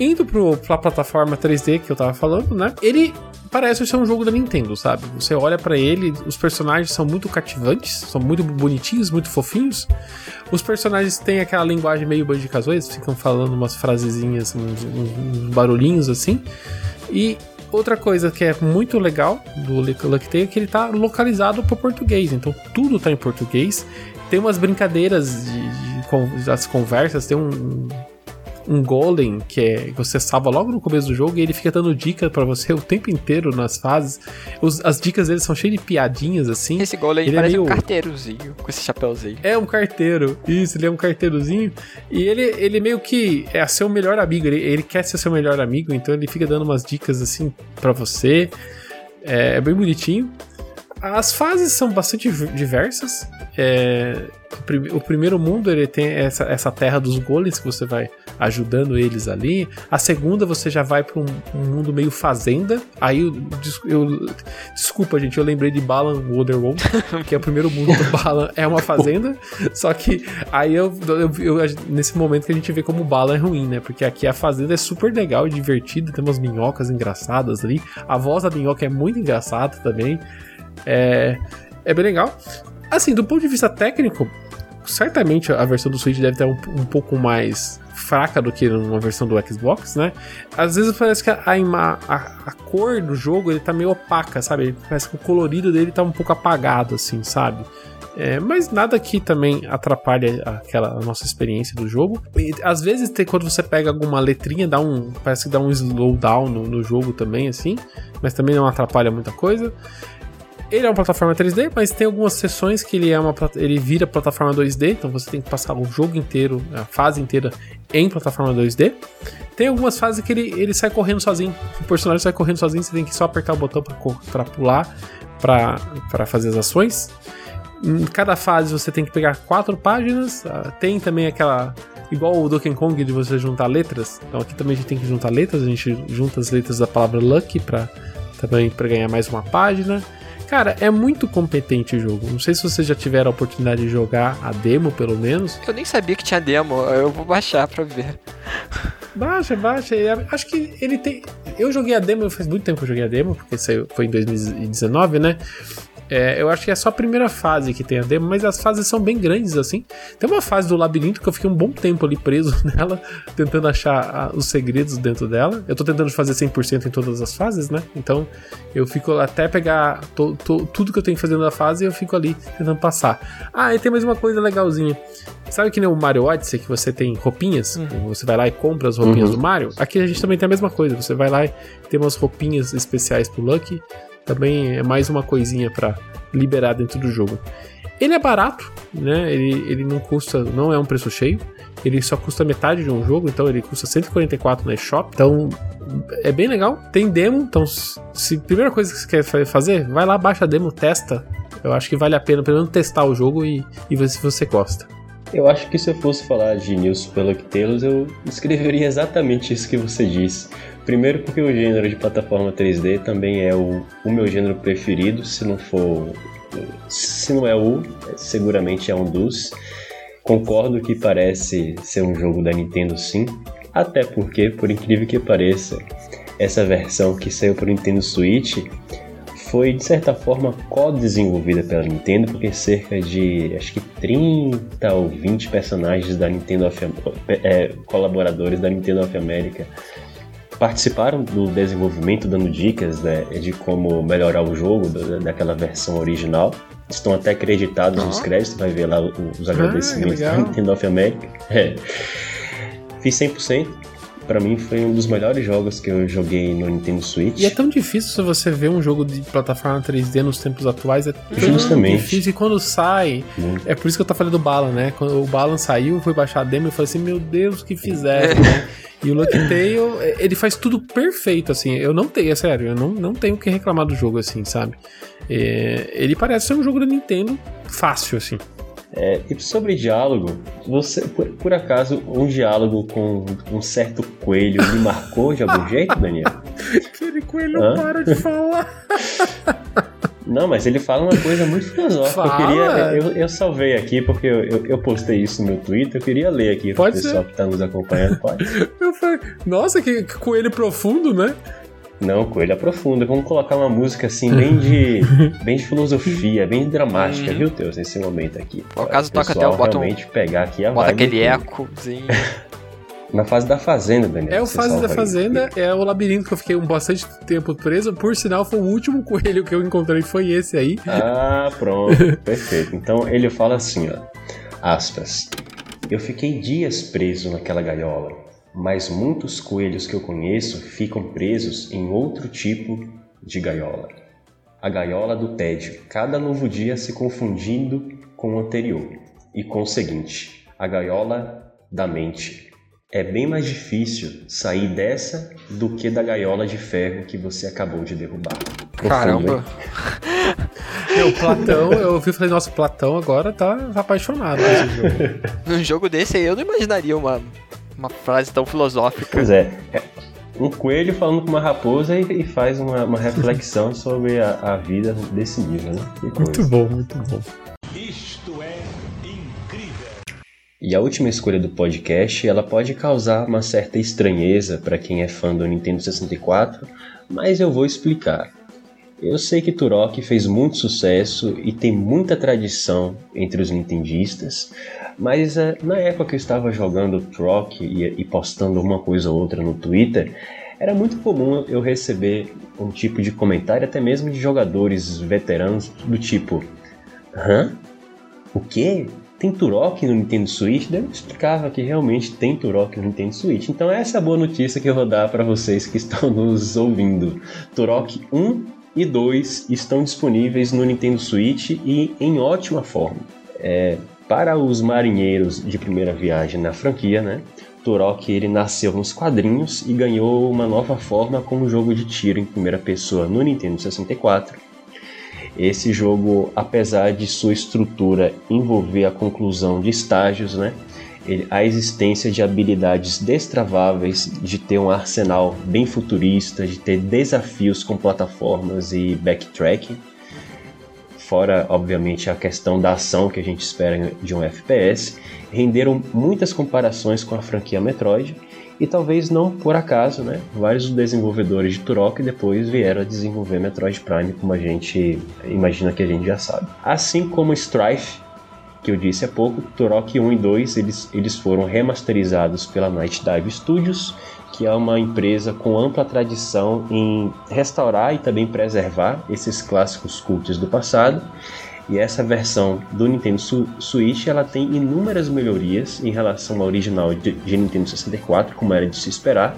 Indo pro, pra plataforma 3D que eu tava falando, né? Ele parece ser um jogo da Nintendo, sabe? Você olha para ele, os personagens são muito cativantes, são muito bonitinhos, muito fofinhos. Os personagens têm aquela linguagem meio banjo kazooie ficam falando umas frasezinhas, uns, uns, barulhinhos assim. E outra coisa que é muito legal do Lucky Tale é que ele tá localizado para português, então tudo tá em português. Tem umas brincadeiras de, de, de das conversas, tem um um golem que é, você salva logo no começo do jogo e ele fica dando dica para você o tempo inteiro nas fases. Os, as dicas dele são cheias de piadinhas assim. Esse golem ele é parece é meio... um carteirozinho com esse chapéuzinho. É um carteiro. Isso, ele é um carteirozinho e ele, ele meio que é seu melhor amigo, ele, ele quer ser seu melhor amigo, então ele fica dando umas dicas assim para você. É, é bem bonitinho. As fases são bastante diversas. É, o primeiro mundo ele tem essa, essa terra dos golems que você vai ajudando eles ali. A segunda você já vai para um, um, mundo meio fazenda. Aí eu, eu, desculpa gente, eu lembrei de Balan Wonderworld, que é o primeiro mundo do Balan é uma fazenda. só que aí eu, eu, eu, nesse momento que a gente vê como Balan é ruim, né? Porque aqui a fazenda é super legal e divertida, tem umas minhocas engraçadas ali. A voz da minhoca é muito engraçada também. É, é bem legal. Assim, do ponto de vista técnico, certamente a versão do Switch deve ter um, um pouco mais fraca do que uma versão do Xbox, né? Às vezes parece que a, a, a, cor do jogo ele tá meio opaca, sabe? Parece que o colorido dele tá um pouco apagado, assim, sabe? É, mas nada que também atrapalhe aquela a nossa experiência do jogo. E, às vezes, tem, quando você pega alguma letrinha, dá um, parece que dá um slowdown no, no jogo também, assim, mas também não atrapalha muita coisa. Ele é uma plataforma 3D, mas tem algumas sessões que ele é uma ele vira plataforma 2D, então você tem que passar o jogo inteiro, a fase inteira em plataforma 2D. Tem algumas fases que ele, ele sai correndo sozinho. O personagem sai correndo sozinho, você tem que só apertar o botão para pular, para fazer as ações. Em cada fase você tem que pegar quatro páginas. Ah, tem também aquela. Igual o Donkey Kong de você juntar letras. Então aqui também a gente tem que juntar letras. A gente junta as letras da palavra Lucky para também para ganhar mais uma página. Cara, é muito competente o jogo. Não sei se vocês já tiveram a oportunidade de jogar a demo, pelo menos. Eu nem sabia que tinha demo. Eu vou baixar pra ver. Baixa, baixa. Acho que ele tem. Eu joguei a demo, faz muito tempo que eu joguei a demo, porque saiu, foi em 2019, né? É, eu acho que é só a primeira fase que tem a demo, mas as fases são bem grandes assim. Tem uma fase do labirinto que eu fiquei um bom tempo ali preso nela, tentando achar a, os segredos dentro dela. Eu tô tentando fazer 100% em todas as fases, né? Então eu fico até pegar to, to, tudo que eu tenho que fazer na fase eu fico ali tentando passar. Ah, e tem mais uma coisa legalzinha. Sabe que nem o Mario Odyssey, que você tem roupinhas? Uhum. Você vai lá e compra as roupinhas uhum. do Mario? Aqui a gente também tem a mesma coisa. Você vai lá e tem umas roupinhas especiais pro Lucky também é mais uma coisinha para liberar dentro do jogo. Ele é barato, né? Ele, ele não custa, não é um preço cheio. Ele só custa metade de um jogo, então ele custa 144 na eShop. Então é bem legal. Tem demo, então se primeira coisa que você quer fazer, vai lá, baixa a demo, testa. Eu acho que vale a pena pelo menos testar o jogo e, e ver se você gosta. Eu acho que se eu fosse falar de News pelo Tails, eu escreveria exatamente isso que você disse. Primeiro porque o gênero de plataforma 3D também é o, o meu gênero preferido, se não for. Se não é o, seguramente é um dos. Concordo que parece ser um jogo da Nintendo sim. Até porque, por incrível que pareça, essa versão que saiu para o Nintendo Switch foi de certa forma co-desenvolvida pela Nintendo, porque cerca de acho que 30 ou 20 personagens da Nintendo of, é, colaboradores da Nintendo of America participaram do desenvolvimento, dando dicas né, de como melhorar o jogo daquela versão original. Estão até acreditados nos créditos, vai ver lá os agradecimentos ah, da Nintendo of America. É. Fiz 100%. Pra mim foi um dos melhores jogos que eu joguei no Nintendo Switch. E é tão difícil você ver um jogo de plataforma 3D nos tempos atuais. É tão Justamente. difícil. E quando sai. É por isso que eu tô falando do Balan, né? Quando o Balan saiu, foi baixar a demo, eu falei assim: Meu Deus, que fizeram, né? E o Lucky Tail, ele faz tudo perfeito, assim. Eu não tenho, é sério, eu não, não tenho o que reclamar do jogo, assim, sabe? É, ele parece ser um jogo da Nintendo fácil, assim. É, e sobre diálogo, você, por, por, acaso, um diálogo com um certo coelho me marcou de algum jeito, Daniel? Aquele coelho Hã? para de falar. Não, mas ele fala uma coisa muito filosófica. Eu, queria, eu, eu, salvei aqui porque eu, eu, eu, postei isso no meu Twitter. Eu queria ler aqui para o pessoal que está nos acompanhando. Pode? Eu falei, nossa, que, que coelho profundo, né? Não, coelho aprofunda. Vamos colocar uma música assim, bem de, bem de filosofia, bem dramática, viu, Teus, nesse momento aqui. Por acaso toca até o botão. pegar aqui a Bota aquele ecozinho. Na fase da fazenda, Daniel. É o fase da fazenda, é o labirinto que eu fiquei um bastante tempo preso. Por sinal, foi o último coelho que eu encontrei, foi esse aí. Ah, pronto. Perfeito. Então ele fala assim, ó. Aspas. Eu fiquei dias preso naquela gaiola, mas muitos coelhos que eu conheço ficam presos em outro tipo de gaiola. A gaiola do tédio, cada novo dia se confundindo com o anterior, e com o seguinte, a gaiola da mente, é bem mais difícil sair dessa do que da gaiola de ferro que você acabou de derrubar. Caramba! Meu, Platão, eu ouvi falei, nossa, Platão agora tá apaixonado nesse jogo. Num jogo desse aí eu não imaginaria uma, uma frase tão filosófica. Pois é. é um coelho falando com uma raposa e, e faz uma, uma reflexão sobre a, a, vida desse nível, né? Muito bom, muito bom. E a última escolha do podcast, ela pode causar uma certa estranheza para quem é fã do Nintendo 64, mas eu vou explicar. Eu sei que Turok fez muito sucesso e tem muita tradição entre os nintendistas, mas uh, na época que eu estava jogando Turok e, e postando uma coisa ou outra no Twitter, era muito comum eu receber um tipo de comentário, até mesmo de jogadores veteranos, do tipo: Hã? O quê? tem Turok no Nintendo Switch, daí eu explicava que realmente tem Turok no Nintendo Switch. Então essa é a boa notícia que eu vou dar para vocês que estão nos ouvindo. Turok 1 e 2 estão disponíveis no Nintendo Switch e em ótima forma. É, para os marinheiros de primeira viagem na franquia, né? Turok ele nasceu nos quadrinhos e ganhou uma nova forma como jogo de tiro em primeira pessoa no Nintendo 64 esse jogo, apesar de sua estrutura envolver a conclusão de estágios, né, a existência de habilidades destraváveis, de ter um arsenal bem futurista, de ter desafios com plataformas e backtracking, fora, obviamente, a questão da ação que a gente espera de um FPS, renderam muitas comparações com a franquia Metroid e talvez não por acaso, né? Vários desenvolvedores de Turok depois vieram a desenvolver Metroid Prime, como a gente imagina que a gente já sabe. Assim como Strife, que eu disse há pouco, Turok 1 e 2 eles, eles foram remasterizados pela Night Dive Studios, que é uma empresa com ampla tradição em restaurar e também preservar esses clássicos cultos do passado e essa versão do Nintendo Switch ela tem inúmeras melhorias em relação ao original de, de Nintendo 64, como era de se esperar.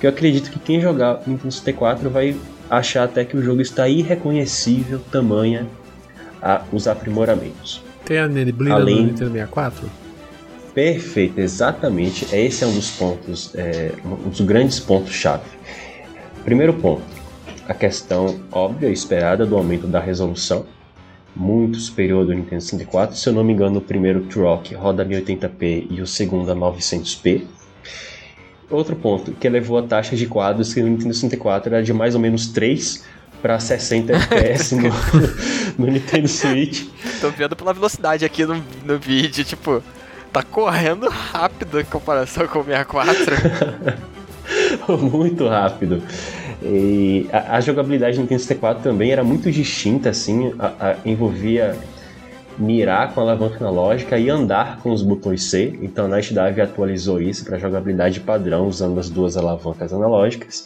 Que eu acredito que quem jogar Nintendo 64 vai achar até que o jogo está irreconhecível tamanha a, os aprimoramentos. Tem a neblina Além... no Nintendo 64? Perfeito, exatamente. Esse é um dos pontos, é, um dos grandes pontos chave. Primeiro ponto, a questão óbvia e esperada do aumento da resolução muito superior do Nintendo 64. Se eu não me engano, o primeiro Turok roda 1080p e o segundo a 900p. Outro ponto, que elevou a taxa de quadros que no Nintendo 64 era de mais ou menos 3 para 60 FPS no, no, Nintendo Switch. Tô vendo pela velocidade aqui no, no vídeo, tipo, Tá correndo rápido em comparação com o 64. muito rápido. E a, a jogabilidade do Nintendo 64 também era muito distinta, assim, a, a, envolvia mirar com a alavanca analógica e andar com os botões C. Então a Night Dive atualizou isso para jogabilidade padrão usando as duas alavancas analógicas.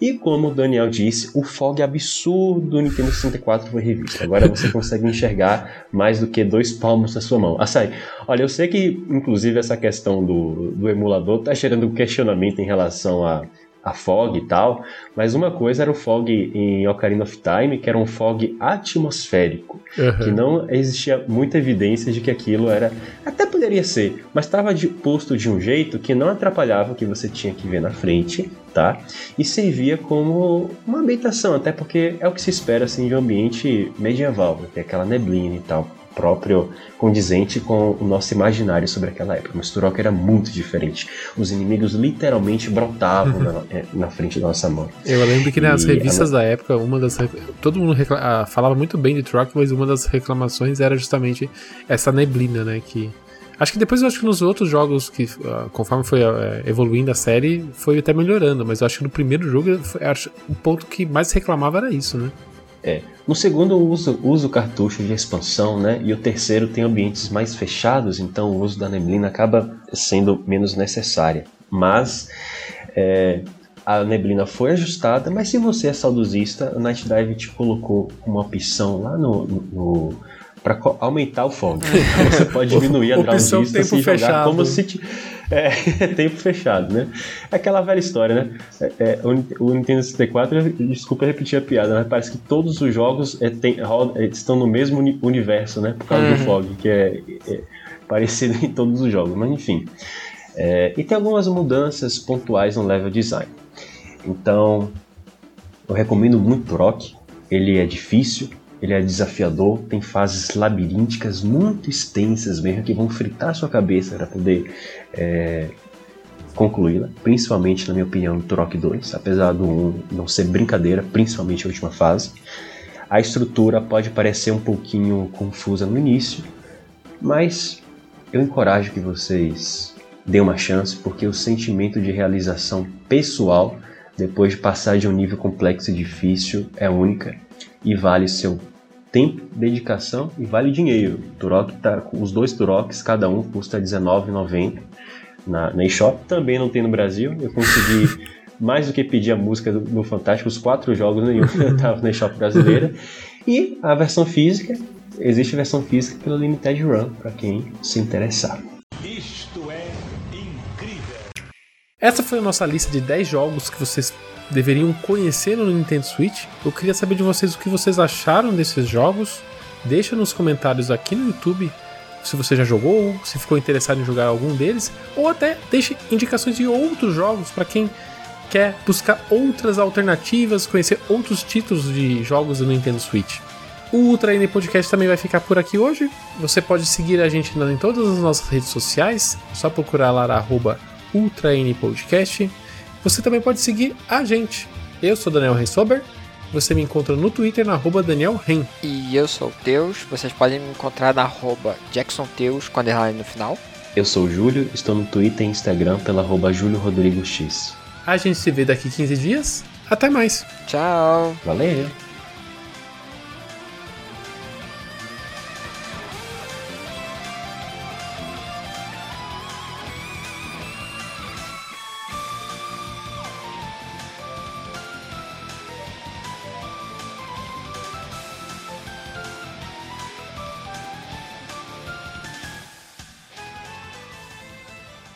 E como o Daniel disse, o fog absurdo do Nintendo 64 foi revisto. Agora você consegue enxergar mais do que dois palmos na sua mão. Açaí, olha, eu sei que inclusive essa questão do, do emulador está gerando questionamento em relação a a fog e tal, mas uma coisa era o fog em Ocarina of Time, que era um fog atmosférico, uhum. que não existia muita evidência de que aquilo era, até poderia ser, mas estava posto de um jeito que não atrapalhava o que você tinha que ver na frente, tá? E servia como uma ambientação, até porque é o que se espera assim de um ambiente medieval, ter aquela neblina e tal próprio condizente com o nosso imaginário sobre aquela época. Mas Turok era muito diferente. Os inimigos literalmente brotavam na, é, na, frente da nossa mão. Eu lembro que nas e revistas a... da época, uma das todo mundo recla... falava muito bem de Turok, mas uma das reclamações era justamente essa neblina, né, que Acho que depois eu acho que nos outros jogos que uh, conforme foi uh, evoluindo a série, foi até melhorando, mas eu acho que no primeiro jogo foi, acho, o ponto que mais reclamava era isso, né? É. No segundo, uso, uso cartucho de expansão, né? E o terceiro tem ambientes mais fechados, então o uso da neblina acaba sendo menos necessária. Mas é, a neblina foi ajustada, mas se você é saudosista, o Night Dive te colocou uma opção lá no, no, no para aumentar o fog. Então você pode diminuir a draw distance e jogar fechado. como se te... É, tempo fechado, né? É aquela velha história, né? É, é, o, Nintendo 64, desculpa repetir a piada, mas parece que todos os jogos é, tem, é, estão no mesmo uni universo, né? Por causa uhum. do fog, que é, é, parecido em todos os jogos, mas enfim. e tem algumas mudanças pontuais no level design. Então, eu recomendo muito o Rock. Ele é difícil, ele é desafiador, tem fases labirínticas muito extensas mesmo que vão fritar sua cabeça para poder é, concluí-la, principalmente na minha opinião no Turok 2, apesar do 1 não ser brincadeira, principalmente a última fase. A estrutura pode parecer um pouquinho confusa no início, mas eu encorajo que vocês deem uma chance, porque o sentimento de realização pessoal depois de passar de um nível complexo e difícil é única e vale seu tempo, dedicação e vale dinheiro. Turok tá, os dois Turoks, cada um custa R$19,90 na, na eShop. Também não tem no Brasil. Eu consegui mais do que pedir a música do, do Fantástico, os quatro jogos nenhum estavam na eShop brasileira. E a versão física, existe a versão física pela Limited Run, para quem se interessar. Isto é incrível! Essa foi a nossa lista de 10 jogos que vocês deveriam conhecer no Nintendo Switch. Eu queria saber de vocês o que vocês acharam desses jogos. Deixa nos comentários aqui no YouTube se você já jogou, se ficou interessado em jogar algum deles, ou até deixe indicações de outros jogos para quem quer buscar outras alternativas, conhecer outros títulos de jogos do Nintendo Switch. O Ultra N Podcast também vai ficar por aqui hoje. Você pode seguir a gente em todas as nossas redes sociais, só procurar lá arroba Ultra N Podcast. Você também pode seguir a gente. Eu sou Daniel Rensober. Você me encontra no Twitter na arroba Daniel Ren. E eu sou o Teus. Vocês podem me encontrar na arroba Jackson Teus com underline no final. Eu sou o Júlio, estou no Twitter e Instagram pela arroba Júlio Rodrigo X. A gente se vê daqui 15 dias. Até mais. Tchau. Valeu.